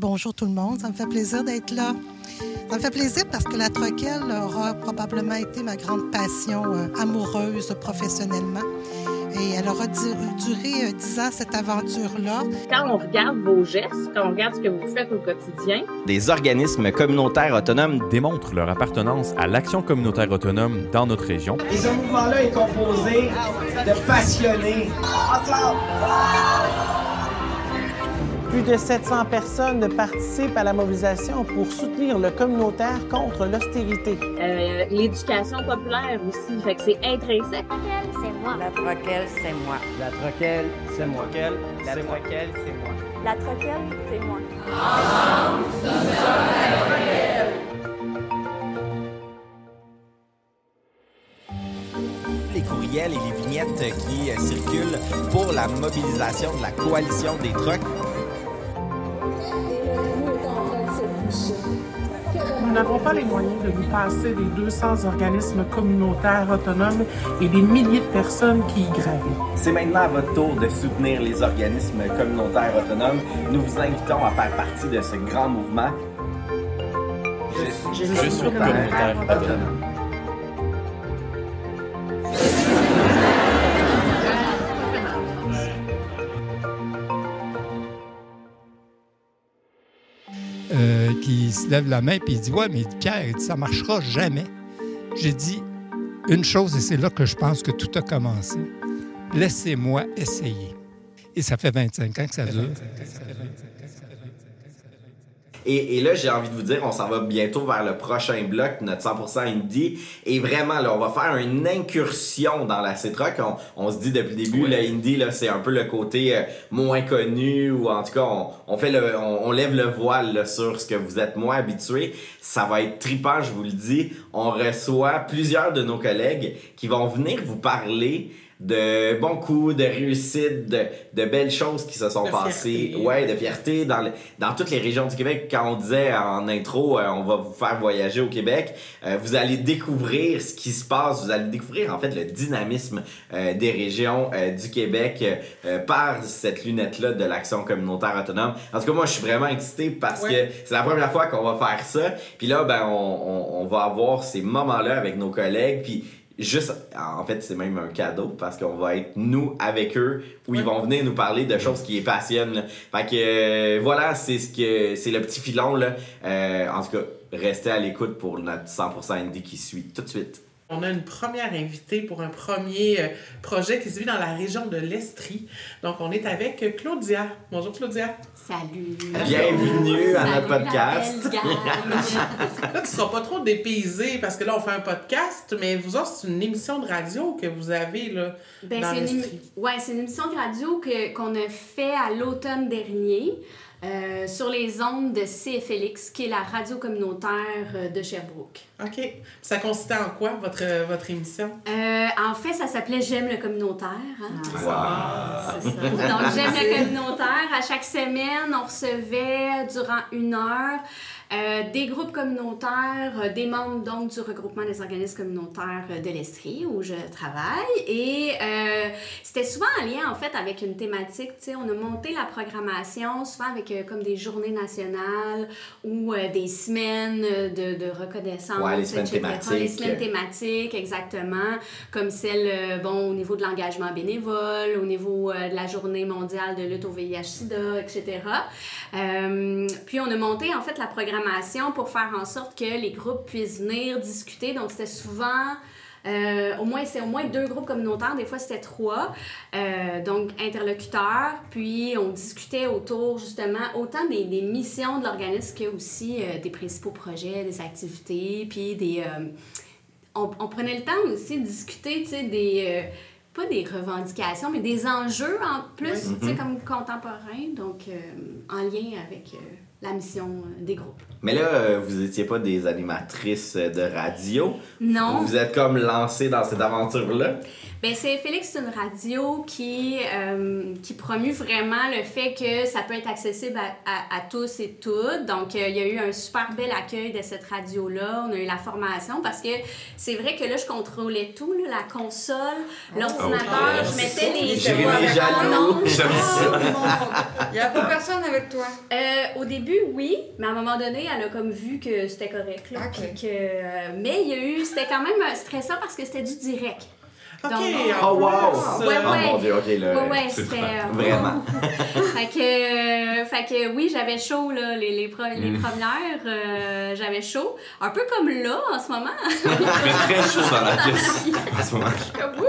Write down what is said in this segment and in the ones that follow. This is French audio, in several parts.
Bonjour tout le monde, ça me fait plaisir d'être là. Ça me fait plaisir parce que la troquelle aura probablement été ma grande passion euh, amoureuse professionnellement. Et elle aura duré euh, dix ans, cette aventure-là. Quand on regarde vos gestes, quand on regarde ce que vous faites au quotidien, des organismes communautaires autonomes démontrent leur appartenance à l'action communautaire autonome dans notre région. Et ce mouvement-là est composé de passionnés. Plus de 700 personnes participent à la mobilisation pour soutenir le communautaire contre l'austérité. Euh, L'éducation populaire aussi, fait que c'est intrinsèque. La troquelle, c'est moi. La troquelle, c'est moi. La troquelle, c'est moi. La troquelle, c'est moi. Ensemble, nous sommes la troquelle. les courriels et les vignettes qui euh, circulent pour la mobilisation de la coalition des trucks Nous n'avons pas les moyens de nous passer des 200 organismes communautaires autonomes et des milliers de personnes qui y gravitent. C'est maintenant à votre tour de soutenir les organismes communautaires autonomes. Nous vous invitons à faire partie de ce grand mouvement. Je, suis, communautaire autonome. Qui se lève la main et il dit Ouais, mais Pierre, ça marchera jamais. J'ai dit une chose et c'est là que je pense que tout a commencé. Laissez-moi essayer. Et ça fait 25 ans que ça dure. Et, là, j'ai envie de vous dire, on s'en va bientôt vers le prochain bloc, notre 100% indie. Et vraiment, là, on va faire une incursion dans la C-Truck. On, se dit depuis le début, le indie, là, c'est un peu le côté euh, moins connu, ou en tout cas, on, fait le, on, lève le voile sur ce que vous êtes moins habitué. Ça va être tripant, je vous le dis. On reçoit plusieurs de nos collègues qui vont venir vous parler de bons coups, de réussites, de, de belles choses qui se sont passées. Ouais, de fierté dans, dans toutes les régions du Québec. Quand on disait en intro, euh, on va vous faire voyager au Québec, euh, vous allez découvrir ce qui se passe, vous allez découvrir en fait le dynamisme euh, des régions du Québec par cette lunette-là de l'action communautaire autonome. En tout cas, moi, je suis vraiment excité parce que c'est la première fois qu'on va faire ça. Puis là, ben, on, on, on va avoir ces moments-là avec nos collègues. Puis juste, en fait, c'est même un cadeau parce qu'on va être nous avec eux où ils vont venir nous parler de choses qui les passionnent. Fait que euh, voilà, c'est ce que c'est le petit filon là. Euh, en tout cas, restez à l'écoute pour notre 100% indie qui suit tout de suite. On a une première invitée pour un premier euh, projet qui se vit dans la région de l'Estrie. Donc, on est avec Claudia. Bonjour, Claudia. Salut. Bienvenue à notre podcast. là, tu seras pas trop dépaysé parce que là, on fait un podcast, mais vous autres, c'est une émission de radio que vous avez là. Ben, c'est une, ouais, c'est une émission de radio que, qu'on a fait à l'automne dernier. Euh, sur les ondes de CFLX, qui est la radio communautaire euh, de Sherbrooke. OK. Ça consistait en quoi, votre, votre émission? Euh, en fait, ça s'appelait J'aime le communautaire. Hein? Ah, C'est ça. Donc, J'aime le communautaire. À chaque semaine, on recevait durant une heure euh, des groupes communautaires, euh, des membres donc du regroupement des organismes communautaires euh, de l'Estrie où je travaille. Et c'était souvent en lien en fait avec une thématique. Tu sais, on a monté la programmation souvent avec comme des journées nationales ou des semaines de, de reconnaissance. Ouais, les semaines thématiques. Les semaines thématiques, exactement. Comme celle, bon, au niveau de l'engagement bénévole, au niveau de la journée mondiale de lutte au VIH-Sida, etc. puis on a monté en fait la programmation pour faire en sorte que les groupes puissent venir discuter. Donc, c'était souvent. Euh, au moins, c'est au moins deux groupes communautaires, des fois c'était trois, euh, donc interlocuteurs, puis on discutait autour justement autant des, des missions de l'organisme que aussi euh, des principaux projets, des activités, puis des... On, on, prenait le temps aussi de discuter, tu sais, des... pas des revendications, mais des enjeux en plus, tu sais, comme contemporains, donc en lien avec la mission euh, des groupes. Mais là, euh, vous n'étiez pas des animatrices de radio. Non. Vous êtes comme lancée dans cette aventure-là? Ben, c'est Félix, c'est une radio qui, euh, qui promue vraiment le fait que ça peut être accessible à, à, tous et toutes. Donc, euh, il y a eu un super bel accueil de cette radio-là. On a eu la formation parce que c'est vrai que là, je contrôlais tout, là, la console, l'ordinateur, je mettais les jaloux. J'aime ça. Il n'y a pas personne avec toi? Euh, au début, oui, mais à un moment donné, elle a comme vu que c'était correct. Là, puis que, euh, mais il y a eu, c'était quand même stressant parce que c'était du direct. Donc, en Oh wow! plus, Ouais, Oh mon dieu, ok là. Ouais, ouais, c'est c'était. vrai. euh, Vraiment. fait que, euh, fait que oui, j'avais chaud, là, les, les, Mm. premières. euh, j'avais chaud. Un peu comme là, en ce moment. Fait très chaud dans la pièce à ce moment. Comme!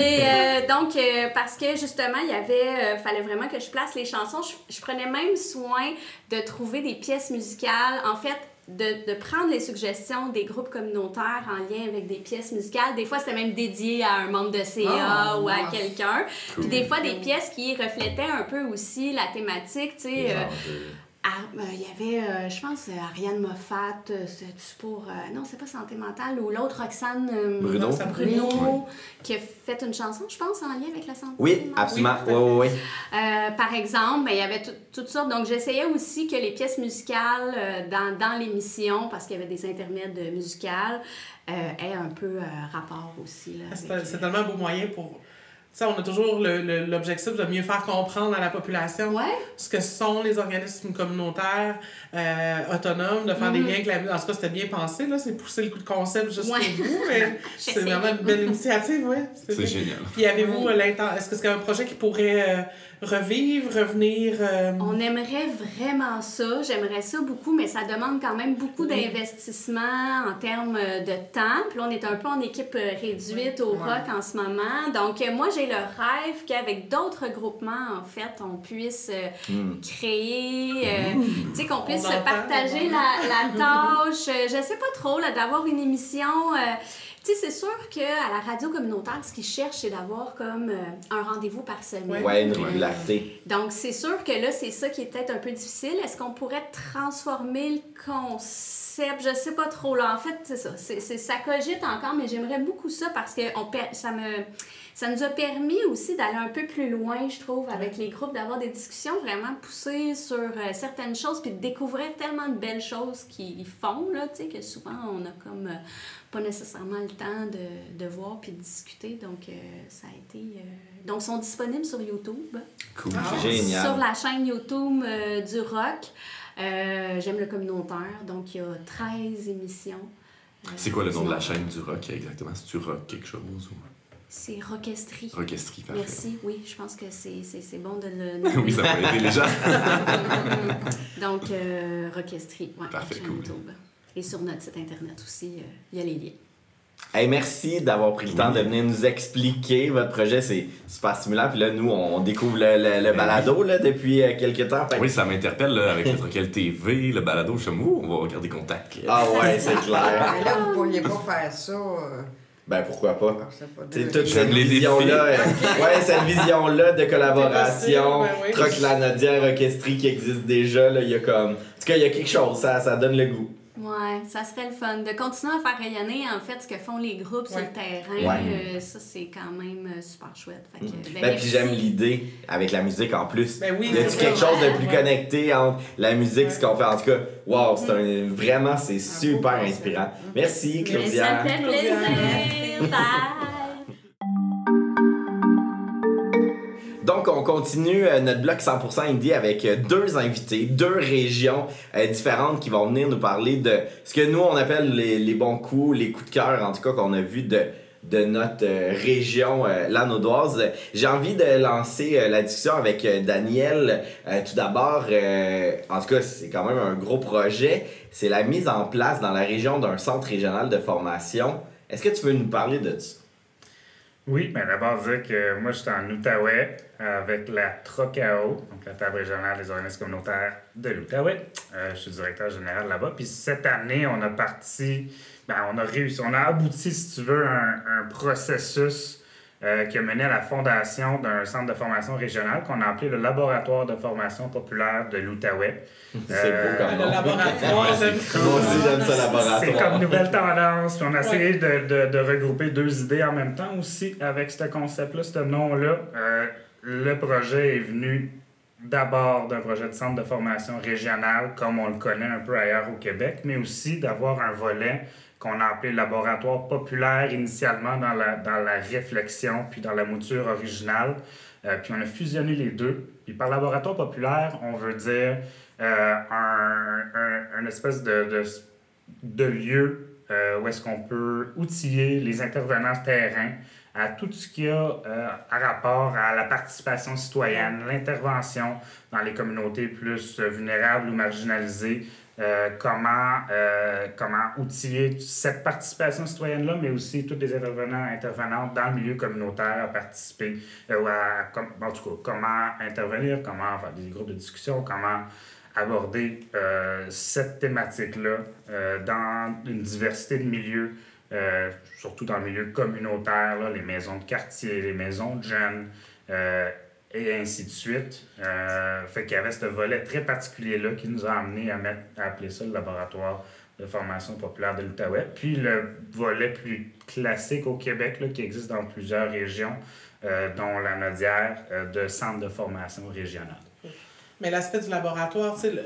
Et euh, donc, euh, parce que justement, il y avait. euh, fallait vraiment que je place les chansons. Je, je prenais même soin de trouver des pièces musicales. En fait, de, de prendre les suggestions des groupes communautaires en lien avec des pièces musicales. Des fois, c'était même dédié à un membre de CA Ah, ou à wow. quelqu'un. Puis des fois, des pièces qui reflétaient un peu aussi la thématique, tu sais. Euh, ah, ben, il y avait, euh, je pense, euh, Ariane Moffat, euh, c'est-tu pour. euh, non, c'est pas Santé mentale, ou l'autre Roxane euh, Bruno. Qui a fait une chanson, je pense, en lien avec la santé. Oui, mentale. absolument. Oui, Oui, oui, oui. euh, par exemple, ben, il y avait tout- toutes sortes. Donc, j'essayais aussi que les pièces musicales euh, dans, dans l'émission, parce qu'il y avait des intermèdes musicales, euh, aient un peu euh, rapport aussi. Là, C'est avec- c'est tellement un beau moyen pour. Tu sais, on a toujours le- le- l'objectif de mieux faire comprendre à la population Ouais. ce que sont les organismes communautaires euh, autonomes, de faire des Mhm. liens avec la. En tout cas, c'était bien pensé, là, c'est pousser le coup de concept jusqu'au Ouais. bout, mais c'est vraiment une belle initiative, oui. C'est génial. Puis avez-vous euh, l'inten- Est-ce que c'est un projet qui pourrait euh, revivre, revenir. euh, On aimerait vraiment ça, j'aimerais ça beaucoup, mais ça demande quand même beaucoup Oui. d'investissement en termes euh, de temps. Puis là, on est un peu en équipe euh, réduite au Ouais. rock en ce moment. Donc, moi, j'ai le rêve qu'avec d'autres groupements, en fait, on puisse Hmm. créer, euh, tu sais, qu'on puisse se partager la, la tâche. Je sais pas trop, là, d'avoir une émission. euh, tu sais, c'est sûr qu'à la radio communautaire, ce qu'ils cherchent, c'est d'avoir comme euh, un rendez-vous par semaine. Ouais, une régularité. Donc, c'est sûr que là, c'est ça qui est peut-être un peu difficile. Est-ce qu'on pourrait transformer le concept? Je sais pas trop. Là, en fait, c'est ça. C'est, c'est- ça cogite encore, mais j'aimerais beaucoup ça parce que on per- ça, me, ça nous a permis aussi d'aller un peu plus loin, je trouve, avec les groupes, d'avoir des discussions vraiment poussées sur euh, certaines choses, puis de découvrir tellement de belles choses qu'ils font, là, tu sais, que souvent, on a comme... euh, pas nécessairement le temps de, de voir puis de discuter. Donc, euh, ça a été... euh, Donc, ils sont disponibles sur YouTube. Cool. Génial. Sur la chaîne YouTube euh, du rock. Euh, J'aime le communautaire. Donc, il y a 13 émissions. C'est quoi le nom de la chaîne du rock exactement? C'est-tu rock quelque chose ou? C'est Rockestrie. rockestrie? Parfait. Merci. Oui, je pense que c'est c'est- c'est bon de le oui, ça va aider les gens. Donc, Rockestrie, ouais, Parfait, cool. YouTube. Et sur notre site internet aussi, euh, il y a les liens. Hey, merci d'avoir pris le temps de venir nous expliquer votre projet. C'est super stimulant. Puis là, nous, on découvre le, le- le balado là, depuis euh, quelques temps. Fait Oui, ça m'interpelle là, avec le Troquel TV, le balado. Je on va garder contact. Ah ouais, c'est clair. Mais là, vous pourriez pas faire ça. euh, Ben pourquoi pas? C'est toute cette vision-là. ouais, cette vision-là de collaboration, ben. Troc Lanadier, Orchestrie qui existe déjà. Là, il y a comme. En tout cas, il y a quelque chose, ça, ça donne le goût. Ouais, ça serait le fun. De continuer à faire rayonner, en fait, ce que font les groupes sur le terrain, Ouais. euh, ça, c'est quand même euh, super chouette. Fait que, ben, Ben, puis merci. j'aime l'idée avec la musique en plus. Ben oui, y a quelque chose de plus Ouais. connecté entre la musique, ce qu'on fait? En tout cas, wow, c'est un, vraiment, c'est super inspirant. Merci, Mais ça Claudia. me fait plaisir. Bye. On continue euh, notre bloc 100% indie avec euh, deux invités, deux régions euh, différentes qui vont venir nous parler de ce que nous, on appelle les, bons coups, les coups de cœur, en tout cas, qu'on a vu de, de notre région euh. J'ai envie de lancer la discussion avec Daniel. Tout d'abord, en tout cas, c'est quand même un gros projet. C'est la mise en place dans la région d'un centre régional de formation. Est-ce que tu veux nous parler de ça? Oui, ben d'abord dire que moi j'étais en Outaouais avec la TROCAO, donc la table régionale des organismes communautaires de l'Outaouais. Euh, je suis directeur général là-bas. Puis cette année, on a parti, ben on a réussi, on a abouti, si tu veux, un processus euh, qui a mené à la fondation d'un centre de formation régional qu'on a appelé le Laboratoire de formation populaire de l'Outaouais. C'est beau comme Le nom. laboratoire, j'aime ça. Moi aussi, j'aime ça, laboratoire. C'est comme nouvelle tendance. Puis on a essayé de, de- de regrouper deux idées en même temps aussi avec ce concept-là, ce nom-là. Euh, le projet est venu d'abord d'un projet de centre de formation régional, comme on le connaît un peu ailleurs au Québec, mais aussi d'avoir un volet qu'on a appelé laboratoire populaire initialement dans la, dans la réflexion puis dans la mouture originale. Euh, puis on a fusionné les deux. Puis par laboratoire populaire, on veut dire euh, un, un, espèce de, de, de lieu euh, où est-ce qu'on peut outiller les intervenants terrain à tout ce qui a euh, à rapport à la participation citoyenne, l'intervention dans les communautés plus euh, vulnérables ou marginalisées, euh, comment, comment outiller cette participation citoyenne-là, mais aussi tous les intervenants et intervenantes dans le milieu communautaire à participer, ou à, en tout cas, comment intervenir, comment faire des groupes de discussion, comment aborder cette thématique-là dans une diversité de milieux, euh, surtout dans le milieu communautaire, là, les maisons de quartier, les maisons de jeunes, euh, et ainsi de suite. Euh, fait qu'il y avait ce volet très particulier-là qui nous a amené à, mettre, à appeler ça le laboratoire de formation populaire de l'Outaouais. Puis le volet plus classique au Québec, là, qui existe dans plusieurs régions, euh, dont la Nodière, de centres de formation régionale. Mais l'aspect du laboratoire, tu sais, le,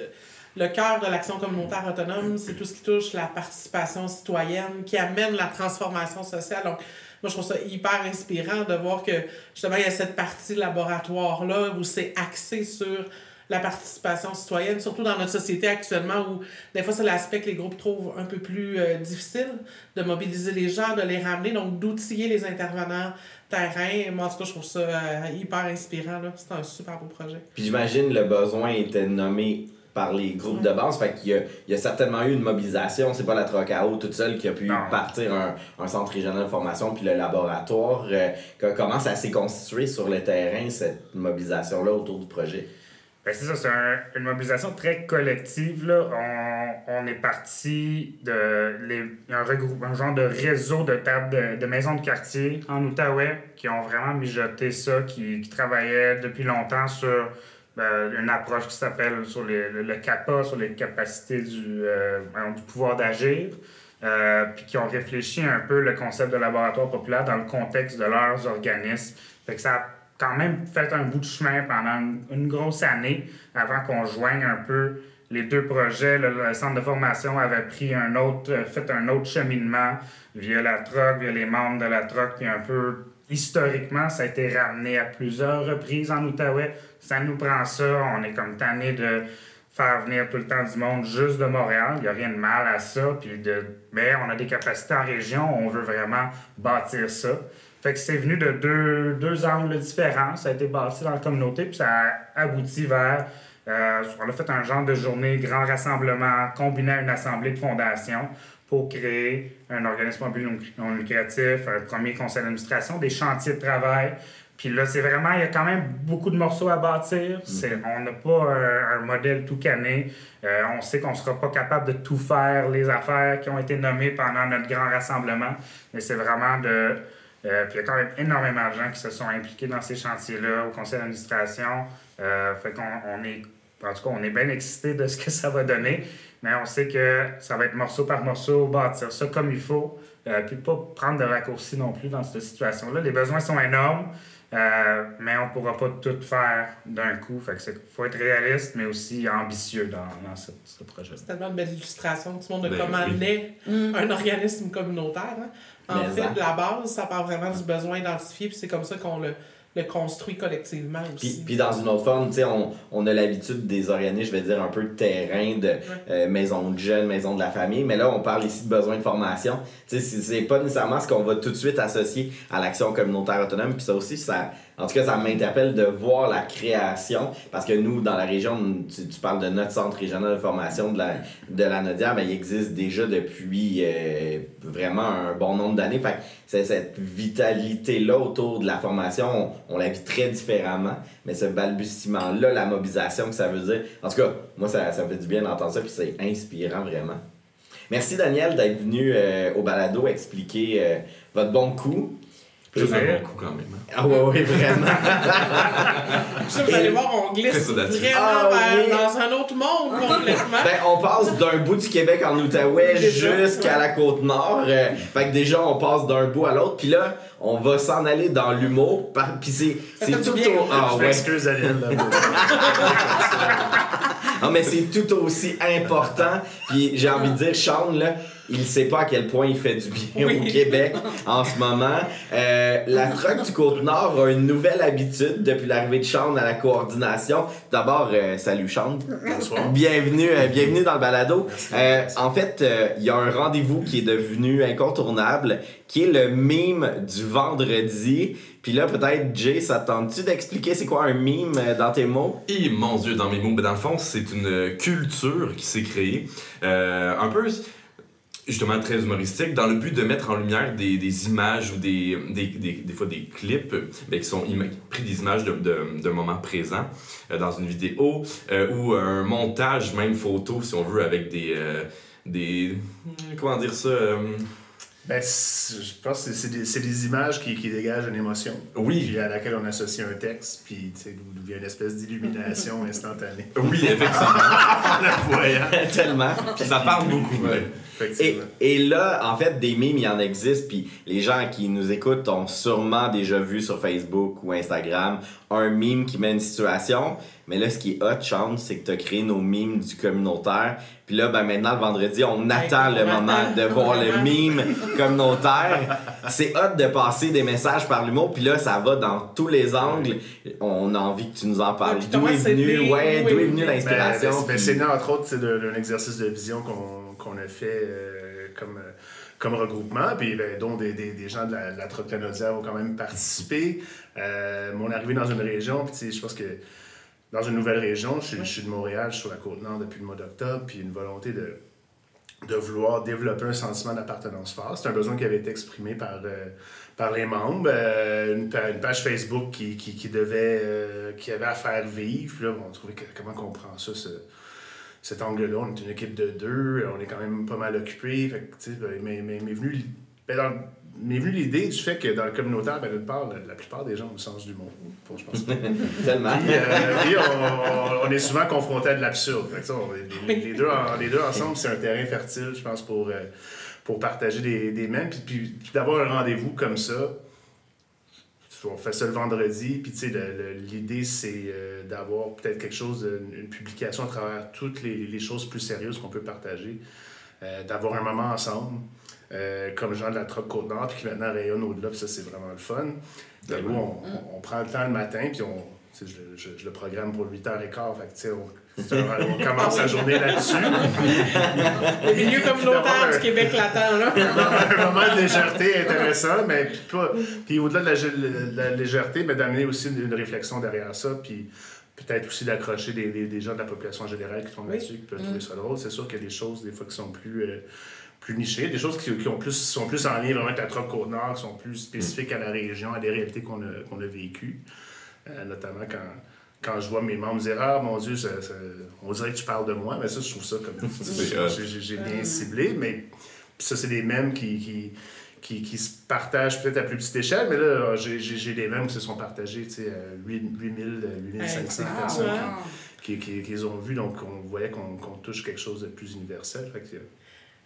le cœur de l'action communautaire autonome, c'est tout ce qui touche la participation citoyenne, qui amène la transformation sociale. Donc, moi, je trouve ça hyper inspirant de voir que, justement, il y a cette partie laboratoire-là où c'est axé sur la participation citoyenne, surtout dans notre société actuellement où des fois c'est l'aspect que les groupes trouvent un peu plus euh, difficile de mobiliser les gens, de les ramener, donc d'outiller les intervenants terrain. Moi, en tout cas, je trouve ça euh, hyper inspirant. C'est un super beau projet. Puis j'imagine le besoin était nommé par les groupes de base. Fait qu'il y a, il y a certainement eu une mobilisation. C'est pas la Trocao toute seule qui a pu partir un, un centre régional de formation puis le laboratoire. Euh, que- comment ça s'est constitué sur le terrain, cette mobilisation-là autour du projet? Ben, c'est ça, c'est un- une mobilisation très collective. Là. On, on est parti de. Les, il y a un, regroupe, un genre de réseau de tables de, de maisons de quartier en Outaouais qui ont vraiment mijoté ça, qui, qui travaillaient depuis longtemps sur ben, une approche qui s'appelle sur le, le CAPA, sur les capacités du, euh, du pouvoir d'agir. Euh, puis qui ont réfléchi un peu le concept de laboratoire populaire dans le contexte de leurs organismes. Fait que ça a quand même fait un bout de chemin pendant une, une grosse année avant qu'on joigne un peu les deux projets. Le, le centre de formation avait pris un autre, euh, fait un autre cheminement via la troc, via les membres de la troc, puis un peu historiquement, ça a été ramené à plusieurs reprises en Outaouais. Ça nous prend ça, on est comme tanné de faire venir tout le temps du monde juste de Montréal. Il n'y a rien de mal à ça. Puis de, mais on a des capacités en région, on veut vraiment bâtir ça. Fait que c'est venu de deux, deux angles différents. Ça a été bâti dans la communauté, puis ça a abouti vers. euh, on a fait un genre de journée grand rassemblement combiné à une assemblée de fondation pour créer un organisme à but non- lucratif, un premier conseil d'administration, des chantiers de travail. Puis là, c'est vraiment, il y a quand même beaucoup de morceaux à bâtir. C'est, on n'a pas un, un modèle tout cané. Euh, on sait qu'on ne sera pas capable de tout faire, les affaires qui ont été nommées pendant notre grand rassemblement. Mais c'est vraiment de. euh, puis il y a quand même énormément de gens qui se sont impliqués dans ces chantiers-là au conseil d'administration. Euh, fait qu'on on est, en tout cas, on est bien excités de ce que ça va donner. Mais on sait que ça va être morceau par morceau, bâtir ça comme il faut. Euh, puis pas prendre de raccourcis non plus dans cette situation-là. Les besoins sont énormes. Euh, mais on ne pourra pas tout faire d'un coup. Fait que c'est- faut être réaliste, mais aussi ambitieux dans, dans ce, ce projet. C'est tellement une belle illustration tout le monde de Ben comment oui. naît un organisme communautaire. hein. En Mais fait, la base, ça part vraiment du besoin identifié, puis c'est comme ça qu'on le, le construit collectivement Puis, aussi. puis dans une autre forme, tu sais, on, on a l'habitude des organismes, je vais dire, un peu de terrain, de euh, maison de jeunes, maison de la famille, mais là, on parle ici de besoin de formation. Tu sais, c'est pas nécessairement ce qu'on va tout de suite associer à l'action communautaire autonome, puis ça aussi, ça, en tout cas, ça m'interpelle de voir la création, parce que nous, dans la région, tu, parles de notre centre régional de formation de la, de la Nodière, mais il existe déjà depuis euh, vraiment un bon nombre d'années. Fait c'est cette vitalité-là autour de la formation, on, on la vit très différemment, mais ce balbutiement-là, la mobilisation que ça veut dire, en tout cas, moi, ça, ça me fait du bien d'entendre ça, puis c'est inspirant vraiment. Merci Daniel d'être venu euh, au balado expliquer euh, votre bon coup. Très un bon coup quand même. hein. Ah ouais, ouais, vraiment. Ça, vous allez voir, on glisse vraiment. Ah, vers- oui. dans un autre monde complètement. Ben, on passe d'un bout du Québec en Outaouais jusqu'à la côte nord. Euh, fait que déjà, on passe d'un bout à l'autre. Puis là, on va s'en aller dans l'humour. par- Puis c'est, tout bien. au... Ah, je ouais. m'excuse, Ariel. là. Non, mais c'est tout aussi important. Puis j'ai envie de dire, Sean, là, il sait pas à quel point il fait du bien Oui. au Québec en ce moment. Euh, la troc du Côte-Nord a une nouvelle habitude depuis l'arrivée de Sean à la coordination. D'abord, euh, salut Sean. Bonsoir. Bienvenue, euh, bienvenue dans le balado. Euh, en fait, euh, il y a un rendez-vous qui est devenu incontournable, qui est le mime du vendredi. Puis là, peut-être, Jay, ça tente-tu d'expliquer c'est quoi un mime dans tes mots? Et mon Dieu, dans mes mots, ben, dans le fond, c'est une culture qui s'est créée, euh, un peu justement très humoristique, dans le but de mettre en lumière des, des images ou des, des, des, des fois des clips ben, qui sont pris des images de- de- d'un moment présent euh, dans une vidéo euh, ou un montage, même photo, si on veut, avec des. euh, des comment dire ça? Ben, je pense que c'est des, des images qui, qui dégagent une émotion. Oui. Puis à laquelle on associe un texte, puis sais, d'où vient une espèce d'illumination instantanée. Oui, effectivement. Le voyant. Tellement. Puis ça parle beaucoup. ouais. Et, et là, en fait, des mimes, il y en existe, puis les gens qui nous écoutent ont sûrement déjà vu sur Facebook ou Instagram un mime qui met une situation. Mais là, ce qui est hot, Sean, c'est que tu as créé nos mimes du communautaire. Puis là, ben maintenant, le vendredi, on attend le on moment attend. de voir le mime communautaire. C'est hot de passer des messages par l'humour, puis là, ça va dans tous les angles. On a envie que tu nous en parles. Ouais, D'où est venu, ouais, oui. d'où est venue Ben, l'inspiration? ben, puis- c'est né entre autres d'un exercice de vision qu'on qu'on a fait euh, comme, euh, comme regroupement, puis ben, dont des, des, des gens de la, de la Troc Canadienne ont quand même participé. Euh, mon arrivée dans une région, puis je pense que dans une nouvelle région, je, suis- je suis de Montréal, je suis sur la Côte-Nord depuis le mois d'octobre, puis une volonté de, de vouloir développer un sentiment d'appartenance fort. C'est un besoin qui avait été exprimé par, euh, par les membres. Euh, une, pa- une page Facebook qui, qui, qui devait, euh, qui avait à faire vivre. Puis là, bon, on trouvait que, comment qu'on prend ça, ce- cet angle-là. On est une équipe de deux, on est quand même pas mal. Fait que, ben, mais, mais, m'est venu, ben, dans m'est venu l'idée du fait que dans le communautaire, ben, d'une part, la, la plupart des gens ont le sens du mot. Pour, je pense. Tellement. Puis, euh, puis on, on- est souvent confronté à de l'absurde. Les, deux, les deux ensemble, c'est un terrain fertile, je pense, pour, euh, pour partager des, des mêmes. Puis, puis- puis d'avoir un rendez-vous comme ça, on fait ça le vendredi, puis tu sais, l'idée, c'est euh, d'avoir peut-être quelque chose, une publication à travers toutes les, les choses plus sérieuses qu'on peut partager, euh, d'avoir un moment ensemble, euh, comme gens de la Troc Côte-Nord, puis qui maintenant rayonnent au-delà, puis ça, c'est vraiment le fun. Puis nous, on, on- on prend le temps le matin, puis on, je, je- je le programme pour 8h15, fait que, tu sais, on, commence la journée là-dessus. Le milieu communautaire du Québec l'attend, là. un moment de légèreté intéressant, mais puis pas. Puis au-delà de la, gé- de la légèreté, mais d'amener aussi une, une réflexion derrière ça, puis peut-être aussi d'accrocher des, des, des gens de la population générale qui tombent Oui. là-dessus, qui peuvent Mm. trouver ça drôle. C'est sûr qu'il y a des choses, des fois, qui sont plus. euh, plus nichées, des choses qui, qui ont plus, sont plus en lien vraiment avec la Côte-Nord, qui sont plus spécifiques à la région, à des réalités qu'on a, qu'on a vécues. Euh, notamment quand, quand je vois mes membres dire Ah mon Dieu, ça- ça- on dirait que tu parles de moi, mais ça, je trouve ça comme. J'ai- bien ciblé, mais ça, c'est des mèmes qui, qui, qui, qui se partagent peut-être à plus petite échelle, mais là, j'ai- j'ai j'ai des mèmes qui se sont partagés, tu sais, à 8 8000, 8500 Ah, personnes qui, qui, qui les ont vus, donc on voyait qu'on qu'on touche quelque chose de plus universel. Fait que,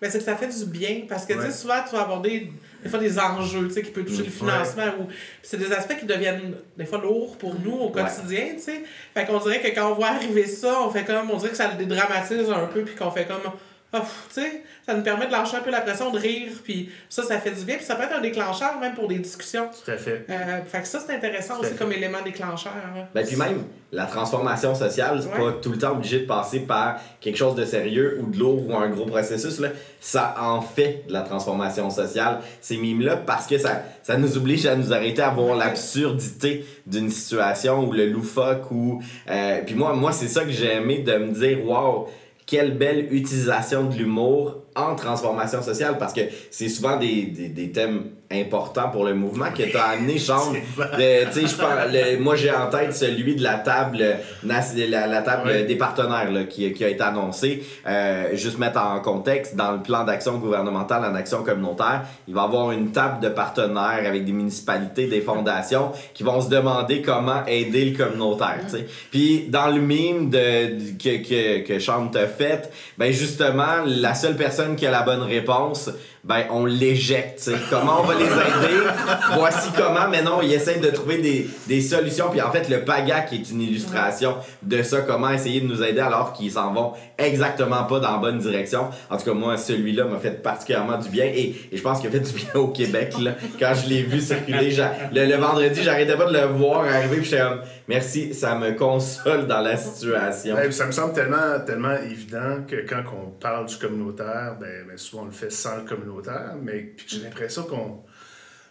Mais c'est que ça fait du bien parce que tu sais, souvent tu vas aborder des fois des enjeux tu sais, qui peuvent toucher le Ouais. financement ou c'est des aspects qui deviennent des fois lourds pour nous au quotidien, tu sais. Fait qu'on dirait que quand on voit arriver ça, on fait comme on dirait que ça le dédramatise un peu puis qu'on fait comme tu sais, ça nous permet de lâcher un peu la pression, de rire, puis ça, ça fait du bien, puis ça peut être un déclencheur même pour des discussions. Tout à fait. Euh, fait que ça, c'est intéressant Tout aussi fait. comme élément déclencheur. hein. Ben, puis même, la transformation sociale, c'est Ouais. pas tout le temps obligé de passer par quelque chose de sérieux ou de lourd ou un gros processus. Là. Ça en fait de la transformation sociale, ces mimes-là, parce que ça, ça nous oblige à nous arrêter à voir l'absurdité d'une situation ou le loufoque. Ou, euh, puis moi, moi c'est ça que j'ai aimé de me dire, waouh, quelle belle utilisation de l'humour en transformation sociale, parce que c'est souvent des, thèmes important pour le mouvement que tu as amené, Sean. moi, j'ai en tête celui de la table, la, la table des partenaires là, qui, qui, a été annoncée. Euh, juste mettre en contexte, dans le plan d'action gouvernementale en action communautaire, il va y avoir une table de partenaires avec des municipalités, des fondations qui vont se demander comment aider le communautaire. sais. Puis dans le mime de, que, que, que Sean t'a fait, ben justement, la seule personne qui a la bonne réponse, ben on l'éjecte. Comment on va les aider? Voici comment. Mais non, ils essayent de trouver des, des solutions. Puis en fait, le PAGAC est une illustration de ça, comment essayer de nous aider alors qu'ils s'en vont exactement pas dans la bonne direction. En tout cas, moi, celui-là m'a fait particulièrement du bien et, et je pense qu'il a fait du bien au Québec. Là. Quand je l'ai vu circuler, le, le, vendredi, j'arrêtais pas de le voir arriver. Puis j'étais comme, merci, ça me console dans la situation. ça me semble tellement, tellement évident que quand on parle du communautaire, ben, ben souvent on le fait sans le communautaire, mais j'ai l'impression qu'on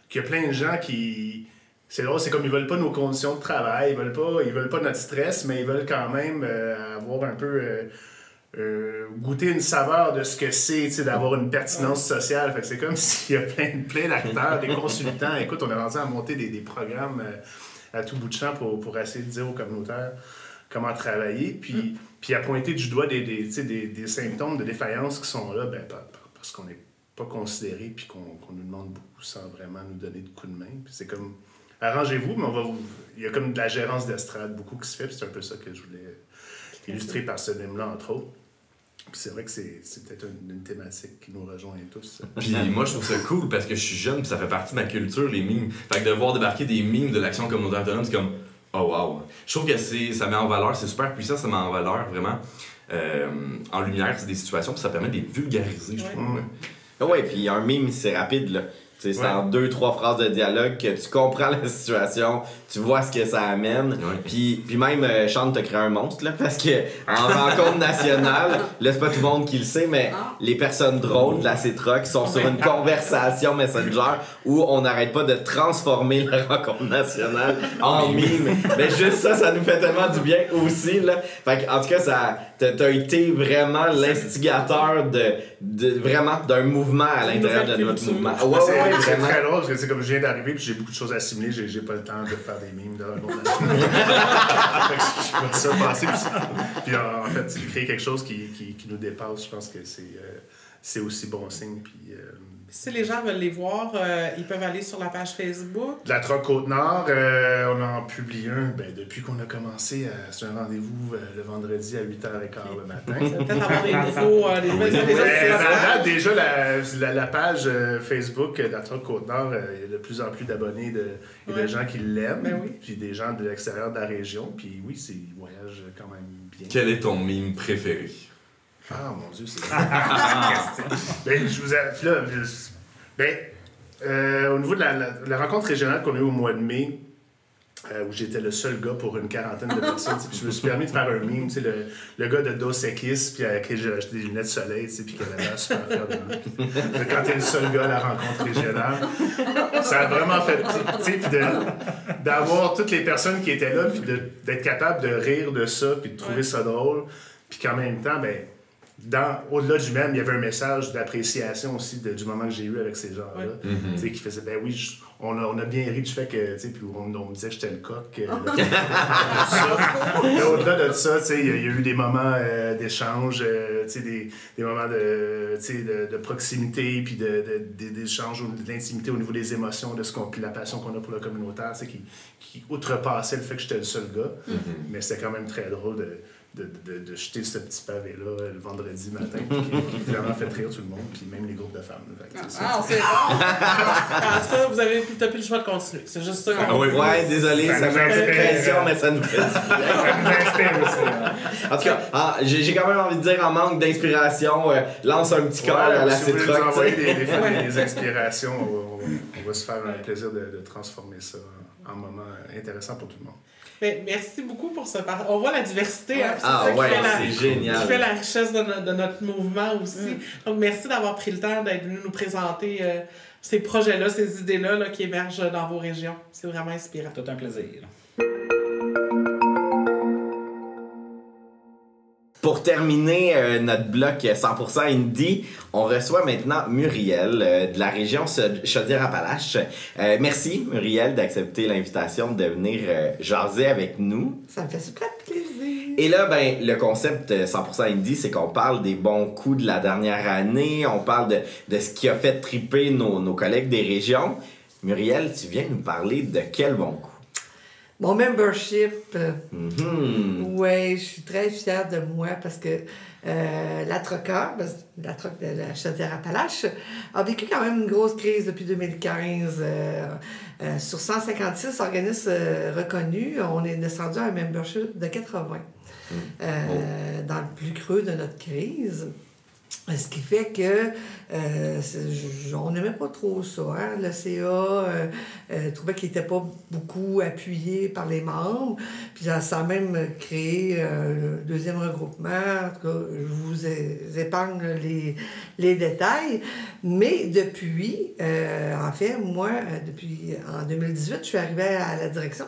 qu'il y a plein de gens qui. C'est drôle, c'est comme ils veulent pas nos conditions de travail, ils veulent pas, ils veulent pas notre stress, mais ils veulent quand même euh, avoir un peu. Euh, euh, goûter une saveur de ce que c'est d'avoir une pertinence sociale. Fait c'est comme s'il y a plein, plein d'acteurs, des consultants. Écoute, on est rendu à monter des, des programmes à tout bout de champ pour, pour essayer de dire aux communautaires comment travailler, puis, mm. puis à pointer du doigt des, des, des, des, symptômes de défaillance qui sont là ben, parce qu'on n'est pas considéré, puis qu'on nous demande beaucoup sans vraiment nous donner de coups de main. Puis c'est comme, arrangez-vous, mais on va il y a comme de la gérance d'estrade beaucoup qui se fait, c'est un peu ça que je voulais illustrer par ce thème-là, entre autres. Puis c'est vrai que c'est, peut-être une, thématique qui nous rejoint tous. Puis moi, je trouve ça cool parce que je suis jeune, puis ça fait partie de ma culture, les mimes. Fait que de voir débarquer des mimes de l'action communautaire autonome, c'est comme, oh wow. Je trouve que c'est, ça met en valeur, c'est super puissant, ça met en valeur vraiment euh, en lumière c'est des situations, puis ça permet de les vulgariser, je trouve. Ouais, puis un mime, c'est rapide, là. C'est en deux, trois phrases de dialogue que tu comprends la situation, tu vois ce que ça amène. Puis, puis même, euh, Chante t'a créé un monstre, là, parce que en rencontre nationale, là, c'est pas tout le monde qui le sait, mais ah. les personnes drôles de la qui sont sur une conversation Messenger où on n'arrête pas de transformer la rencontre nationale en mime. Mais juste ça, ça nous fait tellement du bien aussi, là. Fait en tout cas, ça t'as été vraiment l'instigateur de, de, vraiment d'un mouvement à l'intérieur de notre mouvement. Ouais, c'est très drôle parce que c'est comme je viens d'arriver puis j'ai beaucoup de choses à assimiler, j'ai, j'ai pas le temps de faire des mimes de je ça passer puis, en fait, créer quelque chose qui, qui, qui, nous dépasse, je pense que c'est, euh, c'est aussi bon signe puis euh, si les gens veulent les voir, euh, ils peuvent aller sur la page Facebook. De la Troc Côte-Nord, euh, on en publie un ben, depuis qu'on a commencé. Euh, c'est un rendez-vous le vendredi à 8h15 le matin. Peut-être avoir des nouveaux, Déjà, la, la, page Facebook de la Troc Côte-Nord, il y a de plus en plus d'abonnés de, et de gens qui l'aiment. Ben oui. Puis des gens de l'extérieur de la région. Puis oui, c'est voyage quand même bien. Quel est ton mime préféré? Ah, mon Dieu, c'est. ben, je vous ai. Là, ben, euh, au niveau de la, la, rencontre régionale qu'on a eue au mois de mai, euh, où j'étais le seul gars pour une quarantaine de personnes, puis je me suis permis de faire un meme, le, le gars de Dos Equis, puis avec qui j'ai acheté des lunettes de soleil, puis qui avait l'air super fier de lui. Quand t'es le seul gars à la rencontre régionale, ça a vraiment fait. Tu sais, d'avoir toutes les personnes qui étaient là, puis d'être capable de rire de ça, puis de trouver ça drôle, puis qu'en même temps, ben au-delà du même, il y avait un message d'appréciation aussi du moment que j'ai eu avec ces gens-là. Mm-hmm. Qui faisait, ben oui, on, a, on, a, bien ri du fait que, tu sais, puis on, me disait que j'étais le coq. Euh, au-delà de ça, tu sais, il y, a eu des moments euh, d'échange, euh, tu sais, des, des, moments de, de, de proximité, puis d'échange, de, de, l'intimité au niveau des émotions, de ce qu'on, puis la passion qu'on a pour le communautaire, tu sais, qui, qui outrepassait le fait que j'étais le seul gars. Mm-hmm. Mais c'était quand même très drôle de de, de, de, jeter ce petit pavé-là le vendredi matin, qui, qui vraiment fait rire tout le monde, puis même les groupes de femmes. ah, c'est bon! en tout cas, vous avez plus le choix de continuer. C'est juste ça. Ah, oui, ouais, désolé, ça, ça fait pression, mais ça nous fait En tout cas, ah, j'ai quand même envie de dire, en manque d'inspiration, euh, lance un petit cœur à la si vous envoyer des, des, des, inspirations, on, on, va se faire un plaisir de, de transformer ça en moment intéressant pour tout le monde. Ben, merci beaucoup pour ce On voit la diversité. Hein, ah ça ouais, c'est génial. Qui fait la richesse de, de notre mouvement aussi. Mm. Donc, merci d'avoir pris le temps d'être venu nous présenter euh, ces projets-là, ces idées-là là, qui émergent dans vos régions. C'est vraiment inspirant. Tout un plaisir. Pour terminer euh, notre bloc 100% indie, on reçoit maintenant Muriel euh, de la région Chaudière-Appalaches. Euh, merci Muriel d'accepter l'invitation de venir jaser avec nous. Ça me fait super plaisir. Et là, ben, le concept 100% indie, c'est qu'on parle des bons coups de la dernière année, on parle de, de ce qui a fait triper nos, nos collègues des régions. Muriel, tu viens nous parler de quel bon coup? Mon membership, mm-hmm. oui, je suis très fière de moi parce que euh, la Troca, la Troc de la Chaudière-Appalaches, a vécu quand même une grosse crise depuis 2015. Euh, euh, sur 156 organismes reconnus, on est descendu à un membership de 80 mm. dans le plus creux de notre crise. Ce qui fait que euh, on n'aimait pas trop ça. Hein? Le CA euh, euh, trouvait qu'il n'était pas beaucoup appuyé par les membres. Puis ça, a même créé un deuxième regroupement. En tout cas, je vous épargne les, les détails. Mais depuis, en fait, moi, depuis en 2018, je suis arrivée à la direction.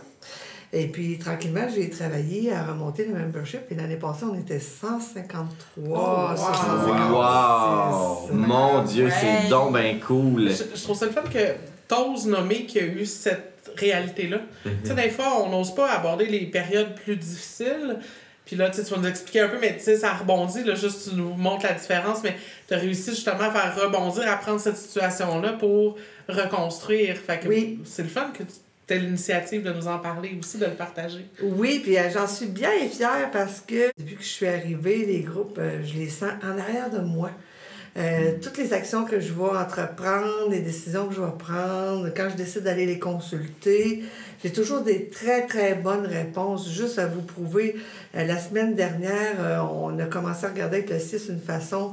Et puis, tranquillement, j'ai travaillé à remonter le membership. Et l'année passée, on était 153 sur 156. Mon Dieu, c'est donc bien cool! Je, trouve ça le fait que t'oses nommer qu'il y a eu cette réalité-là. Mhm. Tu sais, des fois, on n'ose pas aborder les périodes plus difficiles. Puis là, tu vas nous expliquer un peu, mais tu sais, ça rebondit, là, juste tu nous montres la différence, mais tu as réussi justement à faire rebondir, à prendre cette situation-là pour reconstruire. Fait que oui. c'est le fun que tu l'initiative de nous en parler aussi, de le partager. Oui, puis euh, j'en suis bien fière parce que depuis que je suis arrivée, les groupes, euh, je les sens en arrière de moi. Euh, toutes les actions que je vais entreprendre, les décisions que je vais prendre, quand je décide d'aller les consulter, j'ai toujours des très, très bonnes réponses. Juste à vous prouver, la semaine dernière, on a commencé à regarder avec le CIS une façon